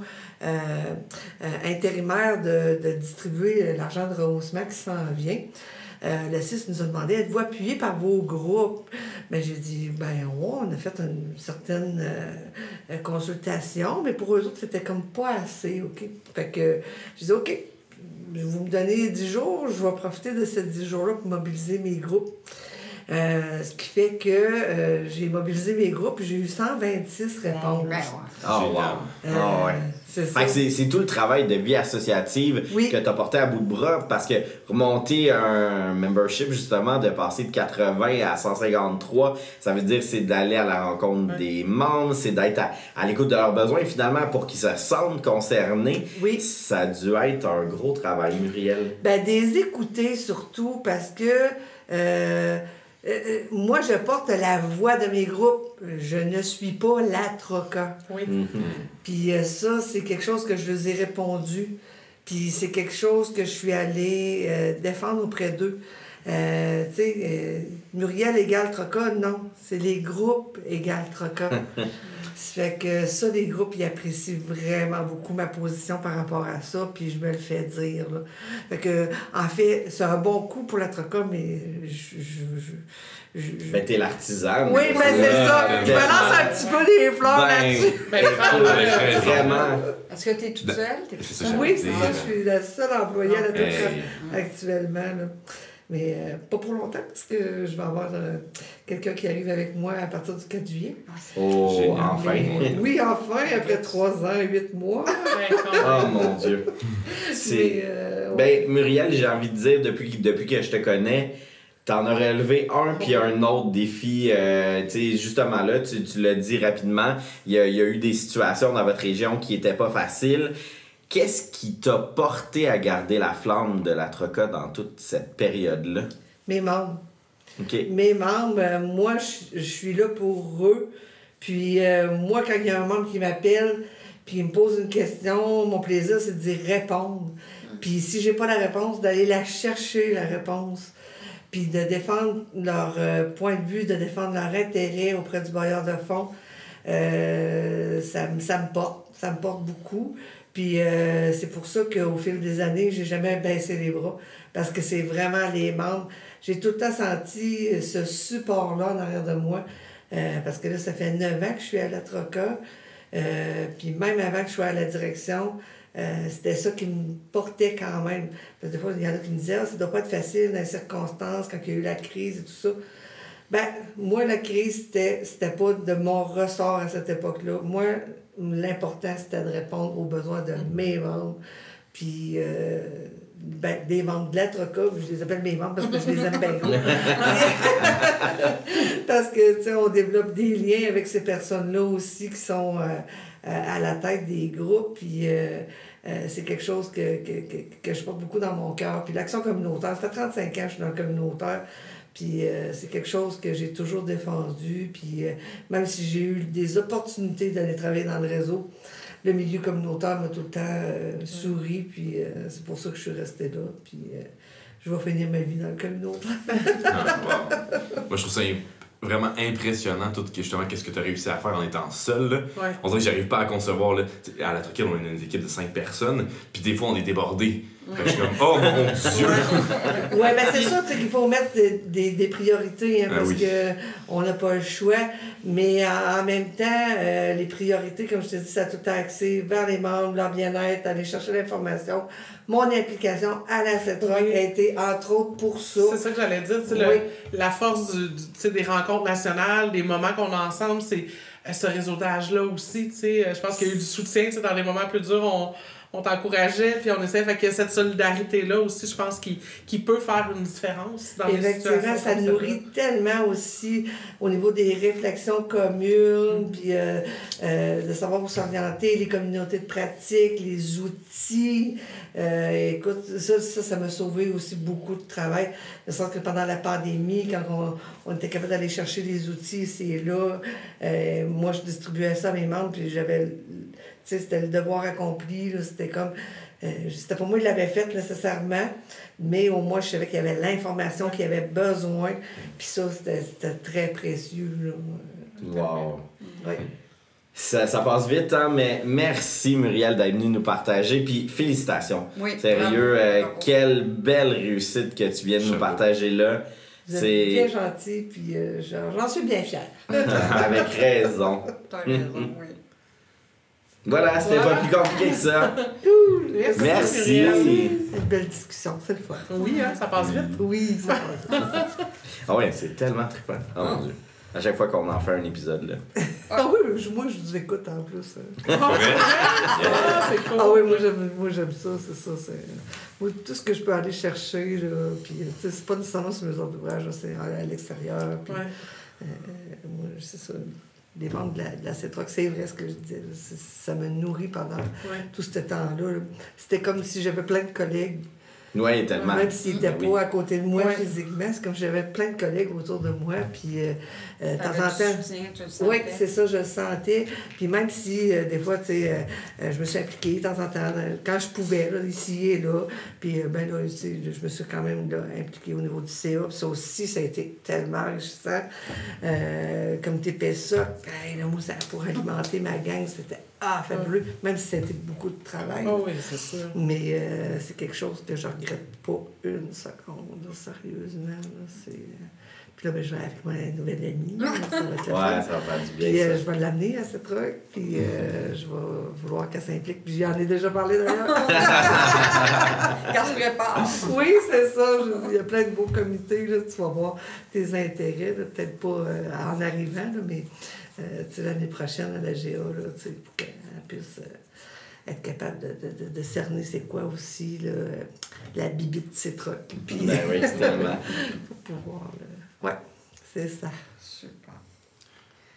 intérimaire de, de distribuer l'argent de rehaussement qui s'en vient. Euh, CIS nous a demandé êtes-vous appuyé par vos groupes? Mais ben, j'ai dit ben ouais, on a fait une certaine euh, euh, consultation, mais pour eux autres, c'était comme pas assez. OK? Fait que j'ai dit OK, vous me donnez 10 jours, je vais profiter de ces 10 jours-là pour mobiliser mes groupes. ce qui fait que j'ai mobilisé mes groupes, j'ai eu 126 réponses. Oh, wow! Oh, ouais. C'est tout le travail de vie associative que tu as porté à bout de bras parce que remonter un membership, justement, de passer de 80 à 153, ça veut dire c'est d'aller à la rencontre des membres, c'est d'être à, l'écoute de leurs besoins et finalement pour qu'ils se sentent concernés. Oui. Ça a dû être un gros travail, Muriel. Ben, des écouter surtout parce que. Euh, euh, euh, moi, je porte la voix de mes groupes. Je ne suis pas la troca. Oui. Mm-hmm. Puis euh, ça, c'est quelque chose que je leur ai répondu. Puis c'est quelque chose que je suis allée défendre auprès d'eux. tu sais, Muriel égale troca, non. C'est les groupes égale troca. Ça fait que ça, les groupes, ils apprécient vraiment beaucoup ma position par rapport à ça, puis je me le fais dire. Là. Fait que, en fait, c'est un bon coup pour la troca, mais je. je, je, ben, t'es l'artisan. Oui, mais c'est ça. Je me lance un petit peu des fleurs ben, là-dessus. Ben, vraiment. Est-ce que t'es toute Ben, seule? c'est ça, oui, j'allais c'est ça. Je suis la seule employée à la troca Hey. actuellement. Là. Mais euh, pas pour longtemps, parce que je vais avoir euh, quelqu'un qui arrive avec moi à partir du 4 juillet. Oh, Génial. enfin. Mais, oui, enfin, après 3 ans et 8 mois. Oh mon Dieu. C'est. Mais, euh, ouais. Ben, Muriel, j'ai envie de dire, depuis, depuis que je te connais, t'en as relevé un puis un autre défi. Euh, tu sais, justement là, tu, tu l'as dit rapidement, il y a, il y a eu des situations dans votre région qui étaient pas faciles. Qu'est-ce qui t'a porté à garder la flamme de la Troca dans toute cette période-là? Mes membres. OK. Mes membres, euh, moi, je suis là pour eux. Puis euh, moi, quand il y a un membre qui m'appelle, puis il me pose une question, mon plaisir, c'est de dire répondre. Puis si j'ai pas la réponse, d'aller la chercher, la réponse. Puis de défendre leur euh, point de vue, de défendre leur intérêt auprès du bailleur de fonds. Ça, ça me porte. Ça me porte beaucoup. Puis euh, c'est pour ça qu'au fil des années, j'ai jamais baissé les bras. Parce que c'est vraiment les membres. J'ai tout le temps senti ce support-là en arrière de moi. Euh, parce que là, ça fait neuf ans que je suis à la Troca. Euh, puis même avant que je sois à la direction, euh, c'était ça qui me portait quand même. Parce que des fois, il y en a qui me disaient, ah, ça doit pas être facile dans les circonstances, quand il y a eu la crise et tout ça. Ben, moi, la crise, c'était, c'était pas de mon ressort à cette époque-là. Moi, l'important, c'était de répondre aux besoins de mes membres. Puis, euh, ben, des membres de la Troca, je les appelle mes membres parce que je les aime bien gros. parce que, tu sais, on développe des liens avec ces personnes-là aussi qui sont euh, à la tête des groupes. Puis, euh, euh, c'est quelque chose que, que, que, que, je porte beaucoup dans mon cœur. Puis l'action communautaire, ça fait 35 ans que je suis dans le communautaire. Puis euh, c'est quelque chose que j'ai toujours défendu. Puis euh, même si j'ai eu des opportunités d'aller travailler dans le réseau, le milieu communautaire m'a tout le temps souri. Puis c'est pour ça que je suis restée là. Puis je vais finir ma vie dans le communautaire. ah, Moi, je trouve ça vraiment impressionnant tout justement qu'est-ce que tu as réussi à faire en étant seul. Là. Ouais. On dirait que j'arrive pas à concevoir là, à la Troquille, on a une équipe de 5 personnes, puis des fois on est débordé. Je suis comme oh mon dieu. ouais, ben c'est ça, qu'il faut mettre des, des, des priorités hein, ah, parce oui. que on n'a pas le choix, mais en, en même temps euh, les priorités comme je te dis ça a tout axé vers les membres, leur bien-être, aller chercher l'information. Mon implication à la CETROC oui. a été entre autres pour ça. C'est ça que j'allais dire, oui. le, la force du, du, des rencontres nationales, des moments qu'on a ensemble, c'est ce réseautage-là aussi. Je pense qu'il y a eu du soutien dans les moments plus durs. On, on t'encourageait, puis on essaie. Fait que cette solidarité-là aussi, je pense, qui, qui peut faire une différence dans Effectivement, les situations. ça nourrit tellement aussi au niveau des réflexions communes, mm. puis euh, euh, de savoir où s'orienter, les communautés de pratique, les outils. Euh, écoute, ça, ça, ça m'a sauvé aussi beaucoup de travail. De sorte que pendant la pandémie, quand on, on était capable d'aller chercher les outils ici et là, euh, moi, je distribuais ça à mes membres, puis j'avais c'était le devoir accompli. C'était comme. Euh, c'était pas moi qui l'avais fait nécessairement, mais au moins je savais qu'il y avait l'information qu'il y avait besoin. Puis ça, c'était très précieux. Là. Wow. Ouais. Ça, ça, passe vite, hein, mais merci Muriel d'être venue nous partager. Puis félicitations. Oui, Sérieux, euh, quelle belle réussite que tu viens de nous partager là. C'est bien gentil, puis euh, j'en suis bien fière. Avec raison. T'as raison, oui. Voilà, c'était Voilà. pas plus compliqué que ça. Merci. Merci. C'est une belle discussion, c'est le fun. Oui, hein, ça passe vite. Oui, ça passe vite. Ah ouais, c'est tellement trippant. Oh mon dieu. À chaque fois qu'on en fait un épisode là. Ah oui, moi je vous écoute en plus. hein. Ah, cool. Ah oui, moi j'aime, moi j'aime ça, c'est ça. C'est, moi, tout ce que je peux aller chercher, là, puis c'est pas nécessairement sur mes autres ouvrages, c'est à, l'extérieur. Puis, Ouais. euh, moi, c'est ça. Les membres de la, de la c'est vrai ce que je disais. c'est- ça me nourrit pendant Ouais. tout ce temps-là. là. C'était comme si j'avais plein de collègues Ouais, tellement. même s'ils n'étaient Oui. pas à côté de moi Ouais. physiquement, c'est comme j'avais plein de collègues autour de moi. Puis, euh, euh, de temps en temps. tu Oui, c'est ça, je le sentais. Puis même si, euh, des fois, tu sais, euh, je me suis impliquée de temps en temps, quand je pouvais, là, ici et là. Puis, euh, ben là, tu sais, je me suis quand même là, impliquée au niveau du CA. Puis ça aussi, ça a été tellement enrichissant. Euh, comme TPSA, hey, là, moi, ça, pour alimenter ma gang, c'était ah, fabuleux. Même si c'était beaucoup de travail. Oh oui, c'est sûr. Mais euh, c'est quelque chose que je regrette pas une seconde, là, sérieusement. là, c'est... Puis là, ben, je vais avec ma nouvelle amie. là, ça va être le Ouais, fun. ça va faire du bien. Puis euh, je vais l'amener à cette truc, puis euh, je vais vouloir qu'elle s'implique. Puis j'en ai déjà parlé d'ailleurs. Quand je prépare. oui, c'est ça. Je- Il y a plein de beaux comités, là, tu vas voir tes intérêts, peut-être pas euh, en arrivant, là, mais euh, l'année prochaine à la GA, là, pour qu'elle puisse euh, être capable de, de, de, de cerner c'est quoi aussi là, la bibite de ses trucs. Puis, Ben oui, c'est tellement. pour pouvoir. là, Ouais, c'est ça. Super.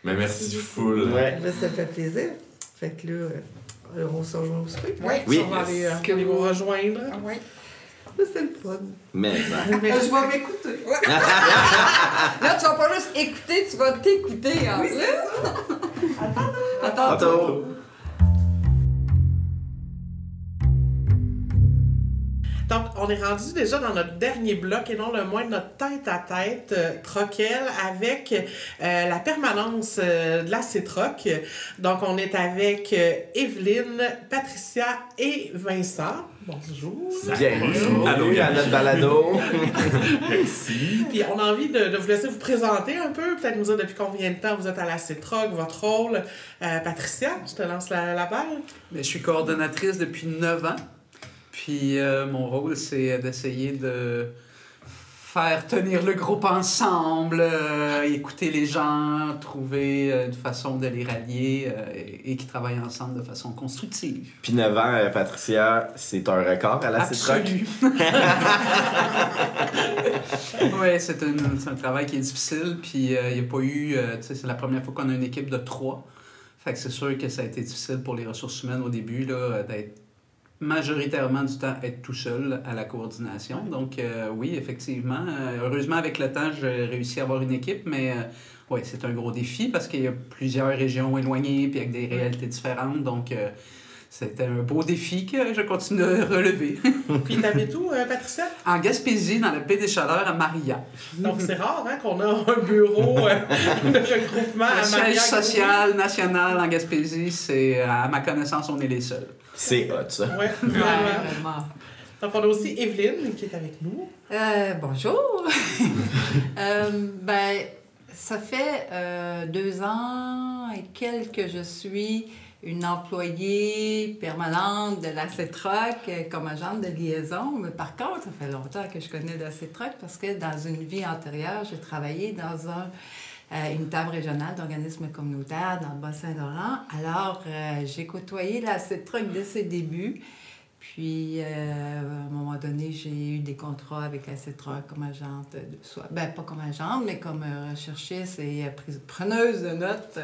Mais merci full. Ouais. Ben, ça fait plaisir. Fait que là, euh, on se rejoint au souper. Oui, Oui. On va aller, euh, Que aller vous rejoindre. Ah oui. Là, c'est le fun. Mais hein. Mais je vais m'écouter. Là, tu vas pas juste écouter, tu vas t'écouter en plus. Attends. Tantôt. Donc, on est rendu déjà dans notre dernier bloc et non le moins notre tête-à-tête euh, troquel avec euh, la permanence euh, de la CETROC. Donc, on est avec euh, Evelyne, Patricia et Vincent. Bonjour. Bienvenue Allô, à notre balado. Merci. Puis on a envie de, de vous laisser vous présenter un peu, peut-être nous dire depuis combien de temps vous êtes à la CETROC, votre rôle. Euh, Patricia, je te lance la, la balle. Mais je suis coordonnatrice depuis 9 ans. Puis euh, mon rôle, c'est d'essayer de faire tenir le groupe ensemble, euh, écouter les gens, trouver euh, une façon de les rallier euh, et, et qui travaillent ensemble de façon constructive. Puis 9 ans, Patricia, c'est un record à la Citroën. Oui, c'est un, travail qui est difficile. Puis euh, il n'y a pas eu. tu sais, c'est la première fois qu'on a une équipe de trois. Fait que c'est sûr que ça a été difficile pour les ressources humaines au début là, d'être majoritairement du temps être tout seul à la coordination. Donc euh, oui, effectivement. euh, heureusement, avec le temps, j'ai réussi à avoir une équipe, mais euh, oui, c'est un gros défi parce qu'il y a plusieurs régions éloignées puis avec des réalités différentes. Donc euh, c'était un beau défi que je continue de relever. Puis t'habites où, euh, Patricia? En Gaspésie, dans la baie des Chaleurs, à Maria. Donc c'est rare hein, qu'on a un bureau euh, de regroupement à Le siège Mariac. social national en Gaspésie, c'est, à ma connaissance, on est les seuls. C'est hot, ça. Ouais, vraiment. Donc on a aussi Evelyne qui est avec nous. Euh, bonjour. Euh, ben, ça fait euh, deux ans et quelques que je suis une employée permanente de la CETROC euh, comme agente de liaison. Mais par contre, ça fait longtemps que je connais la CETROC parce que dans une vie antérieure, j'ai travaillé dans euh, une table régionale d'organismes communautaires dans le Bas-Saint-Laurent. Alors, euh, j'ai côtoyé la CETROC dès ses débuts. Puis, à un moment donné, j'ai eu des contrats avec la comme agente de soi. Ben, pas comme agente, mais comme recherchiste et preneuse de notes.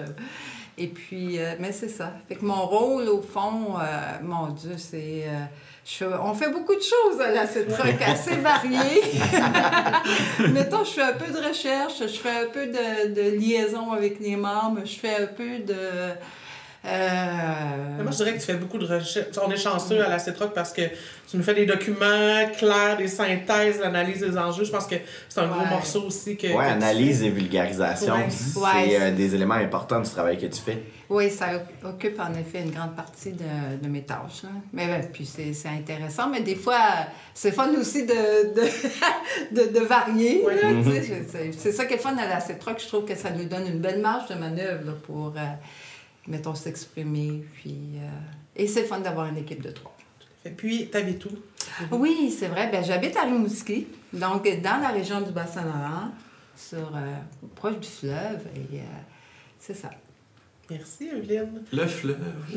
Et puis, euh, mais c'est ça. Fait que mon rôle, au fond, euh, mon Dieu, c'est. euh, je on fait beaucoup de choses à la CETRA, assez variées. Mettons, je fais un peu de recherche, je fais un peu de, de liaison avec les membres, je fais un peu de. Euh, Moi, je dirais que tu fais beaucoup de recherches. On est chanceux à la CETROC parce que tu nous fais des documents clairs, des synthèses, l'analyse des enjeux. Je pense que c'est un gros morceau aussi que. Tu analyse et vulgarisation, Ouais. c'est Ouais. euh, des éléments importants du travail que tu fais. Oui, ça occupe en effet une grande partie de, de mes tâches. hein. Mais ben, puis c'est c'est intéressant, mais des fois, c'est fun aussi de, de, de, de varier. Mhm. sais. C'est- ça qui est fun à la CETROC. Je trouve que ça nous donne une belle marge de manœuvre là, pour, euh, mettons, s'exprimer. Puis, euh, Et c'est fun d'avoir une équipe de trois. Et puis, t'habites où? Oui, c'est vrai. Ben, J'habite à Rimouski, donc dans la région du Bas-Saint-Laurent, sur, euh, proche du fleuve. Et euh, c'est ça. Merci, Evelyne. Le fleuve.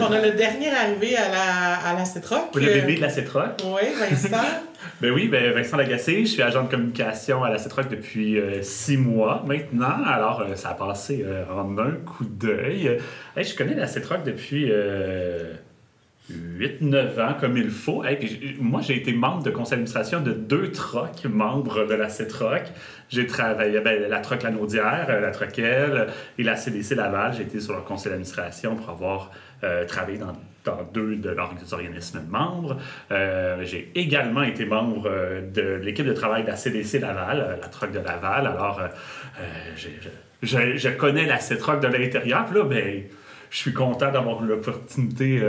On a le dernier arrivé à la, à la CETROC. Le bébé de la CETROC. Oui, Vincent. Ben oui, ben Vincent Lagacé, je suis agent de communication à la CETROC depuis euh, six mois maintenant. Alors, euh, ça a passé euh, en un coup d'œil. Hey, je connais la CETROC depuis euh, 8-9 ans comme il faut. Hey, puis moi, j'ai été membre de conseil d'administration de deux trocs, membres de la CETROC. J'ai travaillé, ben, la troc Lanaudière, euh, la Troquelle et la CDC Laval. J'ai été sur leur conseil d'administration pour avoir euh, travaillé dans, dans deux de leurs organismes membres. Euh, j'ai également été membre de l'équipe de travail de la CDC Laval, la troc de Laval. Alors, je, je- connais la CETROC de l'intérieur. Puis là, ben, je suis content d'avoir l'opportunité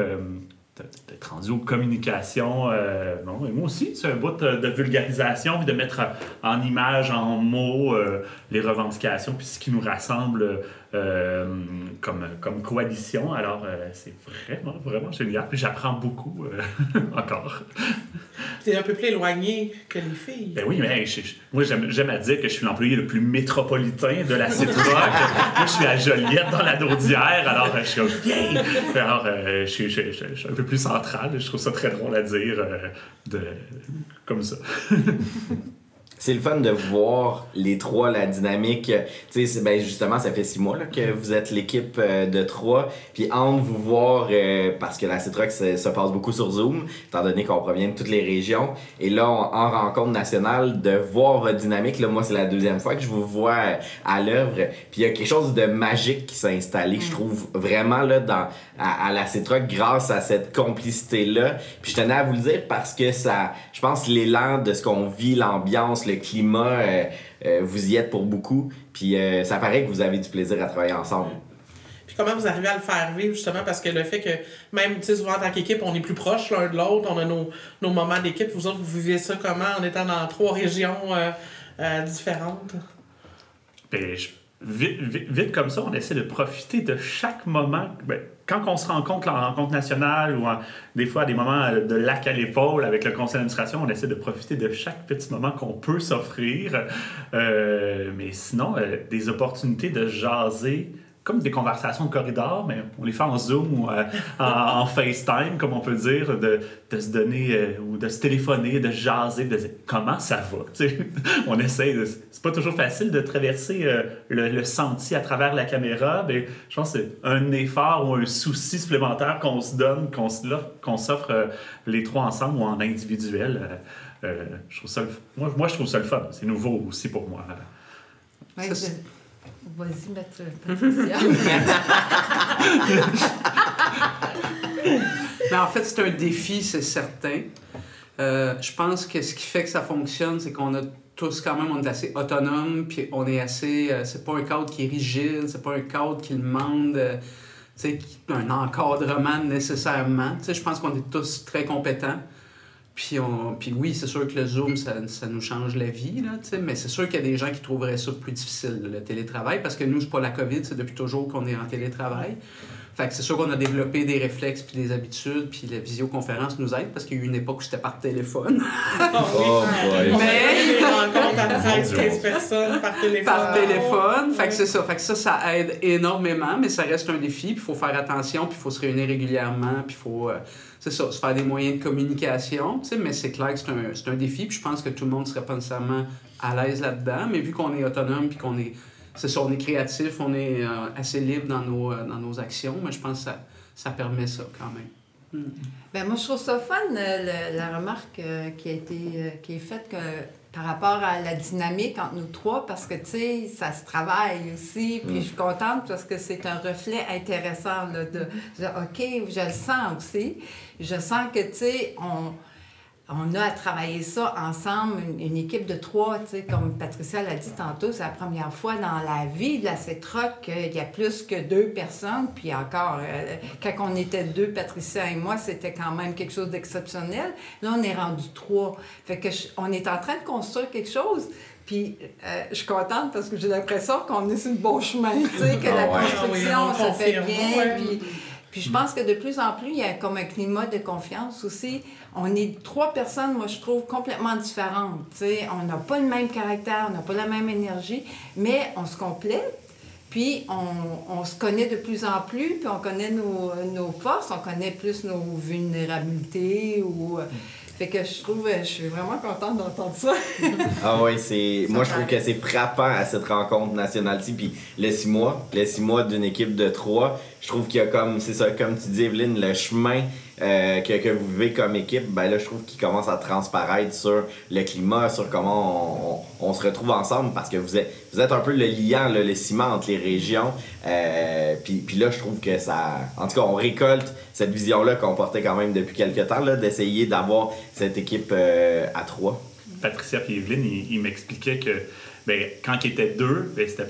d'être rendu aux communications. euh, non, et moi aussi, c'est un bout de, de vulgarisation, puis de mettre en image, en mots, euh, les revendications, puis ce qui nous rassemble euh, comme, comme coalition. Alors, euh, c'est vraiment, vraiment génial. J'apprends beaucoup euh, encore. T'es un peu plus éloigné que les filles. Ben oui, mais je- je- moi, j'aime à dire que je suis l'employé le plus métropolitain de la CITROC. moi, je suis à Joliette, dans la Naudière. Alors, euh, je suis! Alors, je, suis- je- suis un peu plus central. Je trouve ça très drôle à dire de, comme ça. C'est le fun de voir les trois, la dynamique. Tu sais, ben justement, ça fait six mois là, que vous êtes l'équipe euh, de trois. Puis entre vous voir, euh, parce que la Citrox se, se passe beaucoup sur Zoom, étant donné qu'on provient de toutes les régions. Et là, on- en rencontre nationale, de voir votre dynamique, là, moi, c'est la deuxième fois que je vous vois euh, à l'œuvre. Puis il y a quelque chose de magique qui s'est installé, je trouve vraiment là, dans, à, à la Citrox grâce à cette complicité-là. Puis je tenais à vous le dire parce que ça, je pense, l'élan de ce qu'on vit, l'ambiance, le climat, euh, euh, vous y êtes pour beaucoup. Puis euh, ça paraît que vous avez du plaisir à travailler ensemble. Puis comment vous arrivez à le faire vivre, justement, parce que le fait que, même, tu sais, souvent en tant qu'équipe, on est plus proches l'un de l'autre, on a nos, nos moments d'équipe. Vous autres, vous vivez ça comment en étant dans trois régions euh, euh, différentes? Je- vite, vite, vite comme ça, on essaie de profiter de chaque moment. Ben, quand on se rencontre en rencontre nationale ou des fois à des moments de lac à l'épaule avec le conseil d'administration, on essaie de profiter de chaque petit moment qu'on peut s'offrir. Euh, mais sinon, euh, des opportunités de jaser comme des conversations de corridor, mais on les fait en Zoom ou euh, en, FaceTime, comme on peut dire, de, de se donner euh, ou de se téléphoner, de jaser, de dire comment ça va. on essaie, c'est pas toujours facile de traverser euh, le, sentier à travers la caméra, mais je pense que c'est un effort ou un souci supplémentaire qu'on se donne, qu'on s'offre les trois ensemble ou en individuel. je trouve ça, moi, moi, je trouve ça le fun. C'est nouveau aussi pour moi. Vas-y, maître Patricia. Mais en fait, c'est un défi, c'est certain. Euh, je pense que ce qui fait que ça fonctionne, c'est qu'on a tous quand même, on est assez autonome, puis on est assez... Euh, c'est pas un cadre qui est rigide, c'est pas un cadre qui demande... Euh, un encadrement nécessairement. je pense qu'on est tous très compétents. Puis, on, puis oui, c'est sûr que le Zoom, ça, ça nous change la vie, là, mais c'est sûr qu'il y a des gens qui trouveraient ça plus difficile, le télétravail, parce que nous, c'est pas la COVID, c'est depuis toujours qu'on est en télétravail. Fait que c'est sûr qu'on a développé des réflexes puis des habitudes, puis la visioconférence nous aide parce qu'il y a eu une époque où c'était par téléphone. Oh, oui. Mais des rencontres à 13 15 personnes par téléphone. Par téléphone. Fait que c'est ça. Fait que ça, ça aide énormément, mais ça reste un défi, puis il faut faire attention, puis il faut se réunir régulièrement, puis il faut. Euh, c'est ça, se faire des moyens de communication, mais c'est clair que c'est un, un, défi, puis je pense que tout le monde ne serait pas nécessairement à l'aise là-dedans, mais vu qu'on est autonome, puis qu'on est, c'est ça, on est créatif, on est euh, assez libre dans nos, euh, dans nos actions, mais je pense que ça, ça permet ça quand même. Hmm. Ben, moi, je trouve ça fun, euh, la remarque qui, a été, qui est faite que par rapport à la dynamique entre nous trois, parce que, tu sais, ça se travaille aussi. Puis je suis contente parce que c'est un reflet intéressant là, de, de, OK, je le sens aussi. Je sens que, tu sais, on on a à travailler ça ensemble, une, équipe de trois, tu sais, comme Patricia l'a dit tantôt, c'est la première fois dans la vie de la CETROC qu'il y a plus que deux personnes, puis encore, euh, quand on était deux, Patricia et moi, c'était quand même quelque chose d'exceptionnel. Là, on est rendu trois. Fait que on est en train de construire quelque chose. Puis euh, je suis contente parce que j'ai l'impression qu'on est sur le bon chemin, tu sais, que la ah construction, ah ça fait bien. Puis, puis je pense que de plus en plus, il y a comme un climat de confiance aussi. On est trois personnes, moi, je trouve, complètement différentes. sais. On n'a pas le même caractère, on n'a pas la même énergie, mais on se complète. Puis on, on, se connaît de plus en plus, puis on connaît nos, nos forces, on connaît plus nos vulnérabilités ou... Euh, fait que je trouve, je suis vraiment contente d'entendre ça. ah oui, c'est. Moi, je trouve que c'est frappant à cette rencontre nationale Puis les six mois, les six mois d'une équipe de trois, je trouve qu'il y a comme, c'est ça, comme tu dis, Evelyne, le chemin euh, que, que, vous vivez comme équipe, ben là, je trouve qu'il commence à transparaître sur le climat, sur comment on, on, se retrouve ensemble, parce que vous êtes, vous êtes un peu le liant, le ciment entre les régions. Euh, puis, là, je trouve que ça... En tout cas, on récolte cette vision-là qu'on portait quand même depuis quelques temps, d'essayer d'avoir cette équipe euh, à trois. Patricia et ils, m'expliquaient que ben, quand ils étaient deux, ben, c'était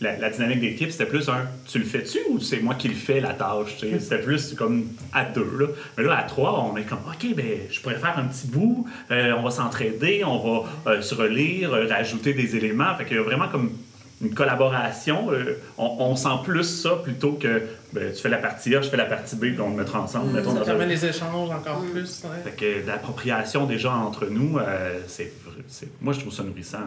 la, dynamique d'équipe, c'était plus un tu le fais-tu ou c'est moi qui le fais la tâche? C'était plus comme à deux. Là. Mais là, à trois, on est comme OK, ben, je pourrais faire un petit bout, euh, on va s'entraider, on va euh, se relire, euh, rajouter des éléments. Fait qu'il y a vraiment comme une collaboration. On, sent plus ça plutôt que ben, tu fais la partie A, je fais la partie B, puis on le mettra ensemble. Mmh, ça permet les échanges encore mm. plus. Fait que l'appropriation déjà entre nous, c'est, moi je trouve ça nourrissant.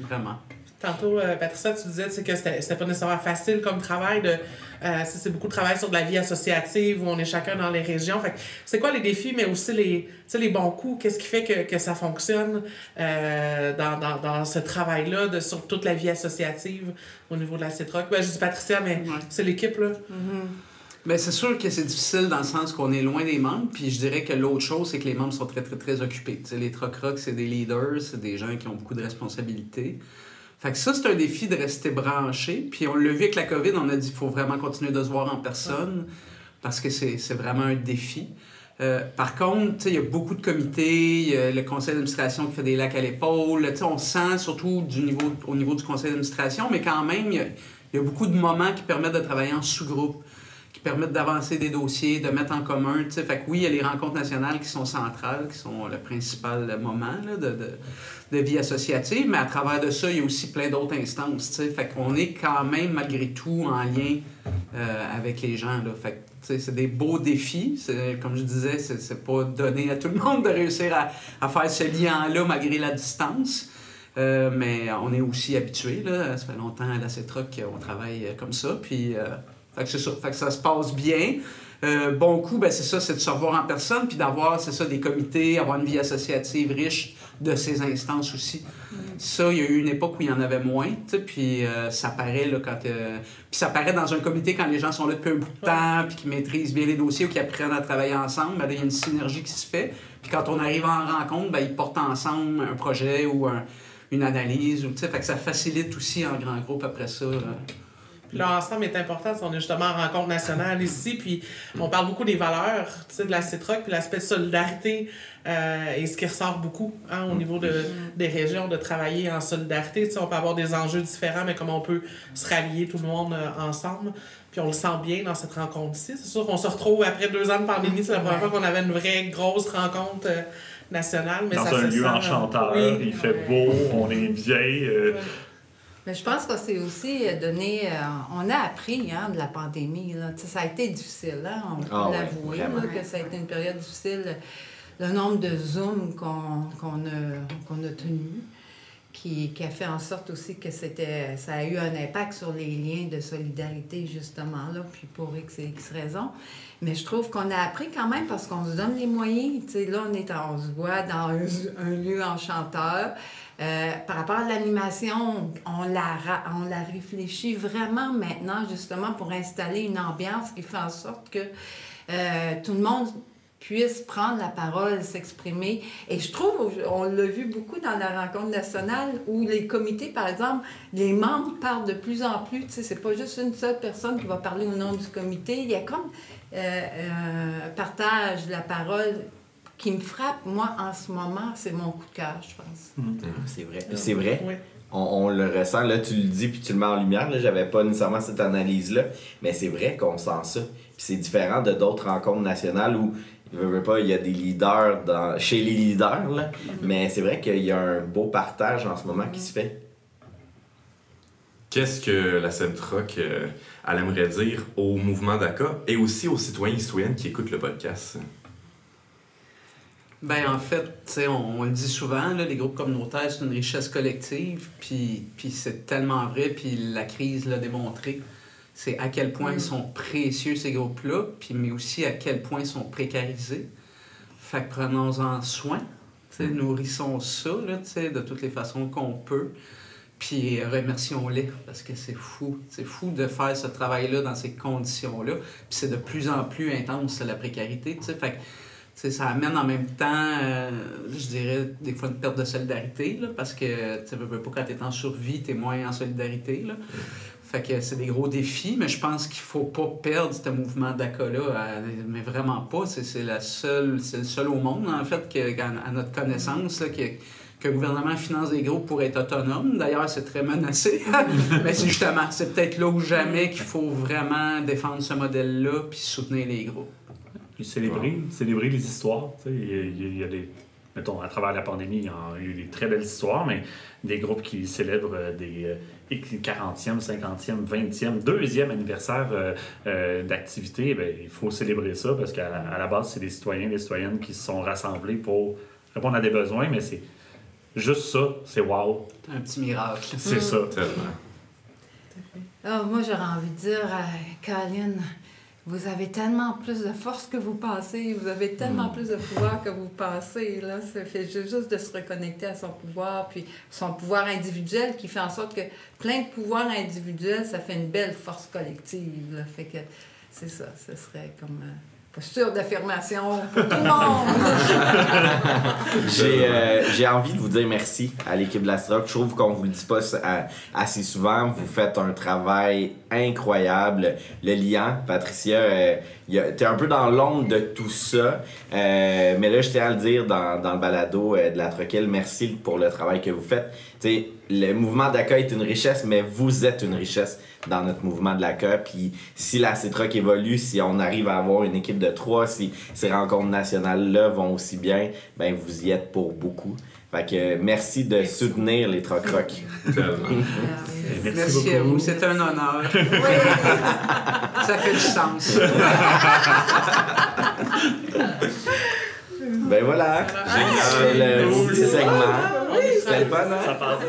Vraiment. Tantôt, euh, Patricia, tu disais que c'était pas nécessairement facile comme travail. de euh, C'est beaucoup de travail sur de la vie associative où on est chacun dans les régions. Fait c'est quoi les défis, mais aussi les, les bons coups? Qu'est-ce qui fait que, que ça fonctionne euh, dans, dans, dans, ce travail-là de, sur toute la vie associative au niveau de la CETROC? Ben, je dis Patricia, mais c'est l'équipe. là. Mm-hmm. Ben, c'est sûr que c'est difficile dans le sens qu'on est loin des membres. Puis je dirais que l'autre chose, c'est que les membres sont très, très, très occupés. les troc c'est des leaders, c'est des gens qui ont beaucoup de responsabilités. Fait que ça, c'est un défi de rester branché. Puis on l'a vu avec la COVID, on a dit qu'il faut vraiment continuer de se voir en personne parce que c'est vraiment un défi. Euh, par contre, il y a beaucoup de comités, le conseil d'administration qui fait des lacs à l'épaule. On sent surtout du niveau, au niveau du conseil d'administration, mais quand même, il y, a beaucoup de moments qui permettent de travailler en sous-groupe qui permettent d'avancer des dossiers, de mettre en commun. Fait que oui, il y a les rencontres nationales qui sont centrales, qui sont le principal moment de, vie associative, mais à travers de ça, il y a aussi plein d'autres instances. T'sais. Fait qu'on est quand même, malgré tout, en lien euh, avec les gens. C'est des beaux défis. Comme je disais, c'est pas donné à tout le monde de réussir à, faire ce lien-là malgré la distance. Euh, mais on est aussi habitué. Ça fait longtemps à la CETROC qu'on travaille comme ça. Puis, euh, fait que ça. Fait ça se passe bien. Euh, bon coup, ben, c'est ça, c'est de se revoir en personne, puis d'avoir, c'est ça, des comités, avoir une vie associative riche de ces instances aussi. Ça, il y a eu une époque où il y en avait moins, puis ça paraît là, quand... puis ça paraît dans un comité quand les gens sont là depuis un bout de temps, puis qui maîtrisent bien les dossiers ou qui apprennent à travailler ensemble, ben, il y a une synergie qui se fait. Puis quand on arrive en rencontre, ben, ils portent ensemble un projet ou un une analyse. Ou, fait que ça facilite aussi en grand groupe après ça. L'ensemble est important. On est justement en rencontre nationale ici, puis on parle beaucoup des valeurs de la CITROC, puis l'aspect de solidarité euh, et ce qui ressort beaucoup hein, au niveau de, des régions, de travailler en solidarité. on peut avoir des enjeux différents, mais comment on peut se rallier tout le monde euh, ensemble. Puis on le sent bien dans cette rencontre-ci. C'est sûr qu'on se retrouve après deux ans de pandémie. C'est la première fois qu'on avait une vraie grosse rencontre. Euh, national. Mais Dans un lieu enchanteur, il fait beau, on est vieille. Euh. Mais je pense que c'est aussi donné. Euh, on a appris hein, de la pandémie. Là. Ça a été difficile, hein, on peut ah l'avouer, que ça a été une période difficile. Le nombre de Zooms qu'on qu'on a, qu'on a tenus qui, qui, a fait en sorte aussi que c'était ça a eu un impact sur les liens de solidarité, justement, là, puis pour X et X raisons. Mais je trouve qu'on a appris quand même parce qu'on se donne les moyens. Là, on, est, on se voit dans un, lieu enchanteur. Euh, par rapport à l'animation, on la, on la réfléchit vraiment maintenant, justement, pour installer une ambiance qui fait en sorte que euh, tout le monde puisse prendre la parole, s'exprimer. Et je trouve, on l'a vu beaucoup dans la rencontre nationale, où les comités, par exemple, les membres parlent de plus en plus. Tu sais, c'est pas juste une seule personne qui va parler au nom du comité. Il y a comme euh, euh partage la parole qui me frappe, moi, en ce moment, c'est mon coup de cœur, je pense. Mmh. Ah, c'est vrai. C'est vrai. On, on, le ressent, là, tu le dis, puis tu le mets en lumière. Là, j'avais pas nécessairement cette analyse-là, mais c'est vrai qu'on sent ça. Puis c'est différent de d'autres rencontres nationales où pas, il y a des leaders dans, chez les leaders, là, mais c'est vrai qu'il y a un beau partage en ce moment qui se fait. Qu'est-ce que la Centroc euh, elle aimerait dire au mouvement DACA et aussi aux citoyens et citoyennes qui écoutent le podcast? Ben en fait, on, on le dit souvent, là, les groupes communautaires, c'est une richesse collective, puis, puis c'est tellement vrai, puis la crise l'a démontré c'est à quel point ils mm. sont précieux, ces groupes-là, puis, mais aussi à quel point ils sont précarisés. Fait que prenons-en soin, mm. nourrissons ça là, de toutes les façons qu'on peut. Puis remercions-les parce que c'est fou. C'est fou de faire ce travail-là dans ces conditions-là. Puis c'est de plus en plus intense, la précarité. Fait que, ça amène en même temps, euh, je dirais, des fois une perte de solidarité, là, parce que tu veux pas quand tu es en survie, tu es moins en solidarité. Là. Fait que c'est des gros défis, mais je pense qu'il faut pas perdre ce mouvement d'ACA-là, mais vraiment pas. C'est la seule, c'est le seul au monde, en fait, que, à, notre connaissance, là, que, le gouvernement finance des groupes pour être autonome. D'ailleurs, c'est très menacé. mais c'est justement, c'est peut-être là où jamais qu'il faut vraiment défendre ce modèle-là puis soutenir les groupes. Puis célébrer, célébrer les histoires. Il y, a des mettons, à travers la pandémie, il y a eu des très belles histoires, mais des groupes qui célèbrent des, 40e, 50e, 20e, deuxième anniversaire euh, euh, d'activité, ben, il faut célébrer ça parce qu'à la base, c'est des citoyens, des citoyennes qui se sont rassemblés pour répondre à des besoins, mais c'est juste ça, c'est wow. Un petit miracle. C'est ça. Tellement. Oh, moi, j'aurais envie de dire à Colin, vous avez tellement plus de force que vous pensez, vous avez tellement mm. plus de pouvoir que vous pensez. Là. Ça fait juste de se reconnecter à son pouvoir, puis son pouvoir individuel qui fait en sorte que plein de pouvoirs individuels, ça fait une belle force collective. Là. Fait que c'est ça, ce serait comme... Euh, posture d'affirmation pour tout le monde. Euh, j'ai, envie de vous dire merci à l'équipe de la Je trouve qu'on vous le dit pas assez souvent. Vous faites un travail incroyable. Le lien, Patricia, euh, t'es un peu dans l'ombre de tout ça. Euh, mais là, je tiens à le dire dans, dans le balado de la Troquelle. Merci pour le travail que vous faites. Le mouvement d'accueil est une richesse, mais vous êtes une richesse dans notre mouvement de l'accueil. Puis si la CETROC évolue, si on arrive à avoir une équipe de trois, si ces rencontres nationales-là vont aussi bien, ben vous y êtes pour beaucoup. Fait que merci de soutenir les Troc Rock. Merci, merci à vous, c'est un honneur. Ça fait du sens. ben voilà, j'ai le petit segment. C'était le fun, hein? Ça passe.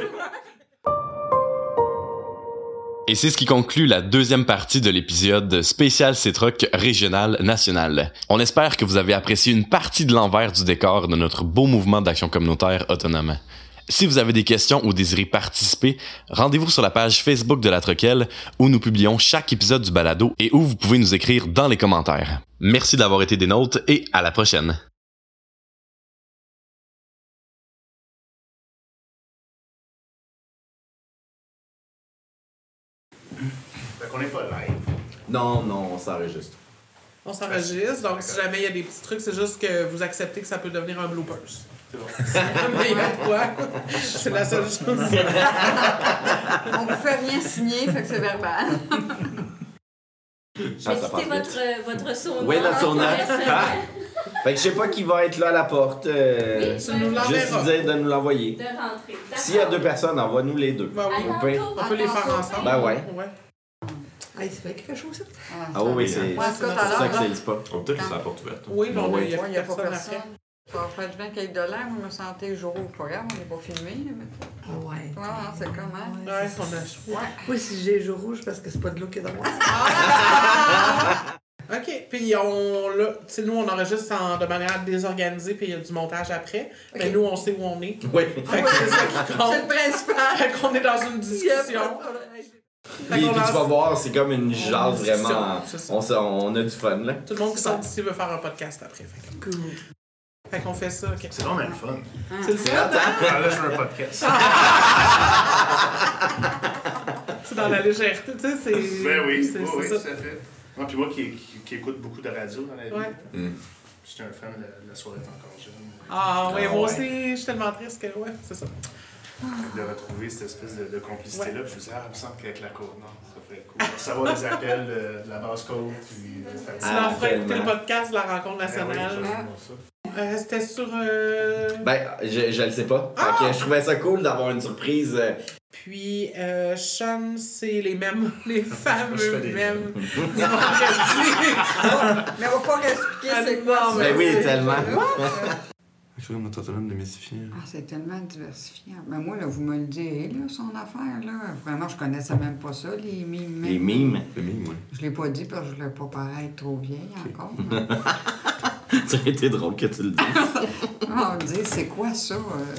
Et c'est ce qui conclut la deuxième partie de l'épisode spécial C-Troc régional national. On espère que vous avez apprécié une partie de l'envers du décor de notre beau mouvement d'action communautaire autonome. Si vous avez des questions ou désirez participer, rendez-vous sur la page Facebook de La Troquelle où nous publions chaque épisode du balado et où vous pouvez nous écrire dans les commentaires. Merci d'avoir été des nôtres et à la prochaine. Non, non, on s'enregistre. On s'enregistre, donc si jamais il y a des petits trucs, c'est juste que vous acceptez que ça peut devenir un bloopers. C'est bon. C'est la seule chose. On ne vous fait rien signer, fait que c'est verbal. J'ai quitté votre, votre sauna. Oui, notre sauna. Ah. Fait que je sais pas qui va être là à la porte. Euh, oui, tu nous juste dire de nous l'envoyer. De rentrer. S'il y a deux personnes, envoie-nous les deux. Ben oui. on, peut, on peut les faire ensemble. Ben ouais. ouais. Hey, c'est vrai qu'il fait chaud, ça? Ah oui, c'est Ouais, c'est ça que c'est le spot. On peut peut-être la porte ouverte. Oui, mais oui. il y a Ouais, il n'y a pas personne. Ça va faire du bien quelques dollars. Moi, je me sentais jour au programme. On n'est pas filmé. Ah ouais. Ouais, ouais, c'est comment? Ouais, on a Ouais. Oui, si j'ai les rouges, parce que c'est pas de l'eau qui est dans moi. OK. Puis on là, tu sais, nous on enregistre en, de manière désorganisée, puis il y a du montage après. Mais nous on sait où on est. Oui. Fait que c'est ça qui compte. C'est le principal. Fait qu'on est dans une discussion. Puis, puis tu vas voir, c'est comme une jase vraiment. On, se- on a du fun, là. Tout le monde qui sort d'ici veut faire un podcast après. Fait que- Cool. Fait qu'on fait ça. OK. C'est vraiment le fun. C'est le fun, hein? Ah, là, je veux un podcast. C'est dans la légèreté, tu sais, c'est. Ben oui, c'est oui, c'est oui, ça. tout à fait. Moi, puis moi qui, qui, qui écoute beaucoup de radio dans la vie, Ouais. j'étais un fan de, de la soirée encore jeune. Ah, oui, Ah, moi ouais. aussi, je suis tellement triste que, ouais, c'est ça. De retrouver cette espèce de, de complicité-là. Puis je me disais, ah, il me semble qu'avec la côte, non, ça ferait cool. Recevoir des appels de, de la basse côte. Puis, de faire Tu Ah, leur feras écouter le podcast de la rencontre Ben oui, nationale. Euh, C'était sur. euh, Ben, je, je le sais pas. Fait que je trouvais ça cool d'avoir une surprise. euh, Puis, euh, Sean, c'est les mêmes, les fameux mêmes. Mais on va pas expliquer c'est quoi. Ben oui, tellement. Je suis comme autonome démystifié. Ah, c'est tellement diversifié. Mais moi, là, vous me le direz, là, son affaire, là. Vraiment, je connaissais même pas ça, les mimes. Les mimes? Les mimes, oui. Je l'ai pas dit parce que je voulais pas paraître trop vieille encore. ça aurait été drôle que tu le dises. Ah, on me dit, c'est quoi ça? euh,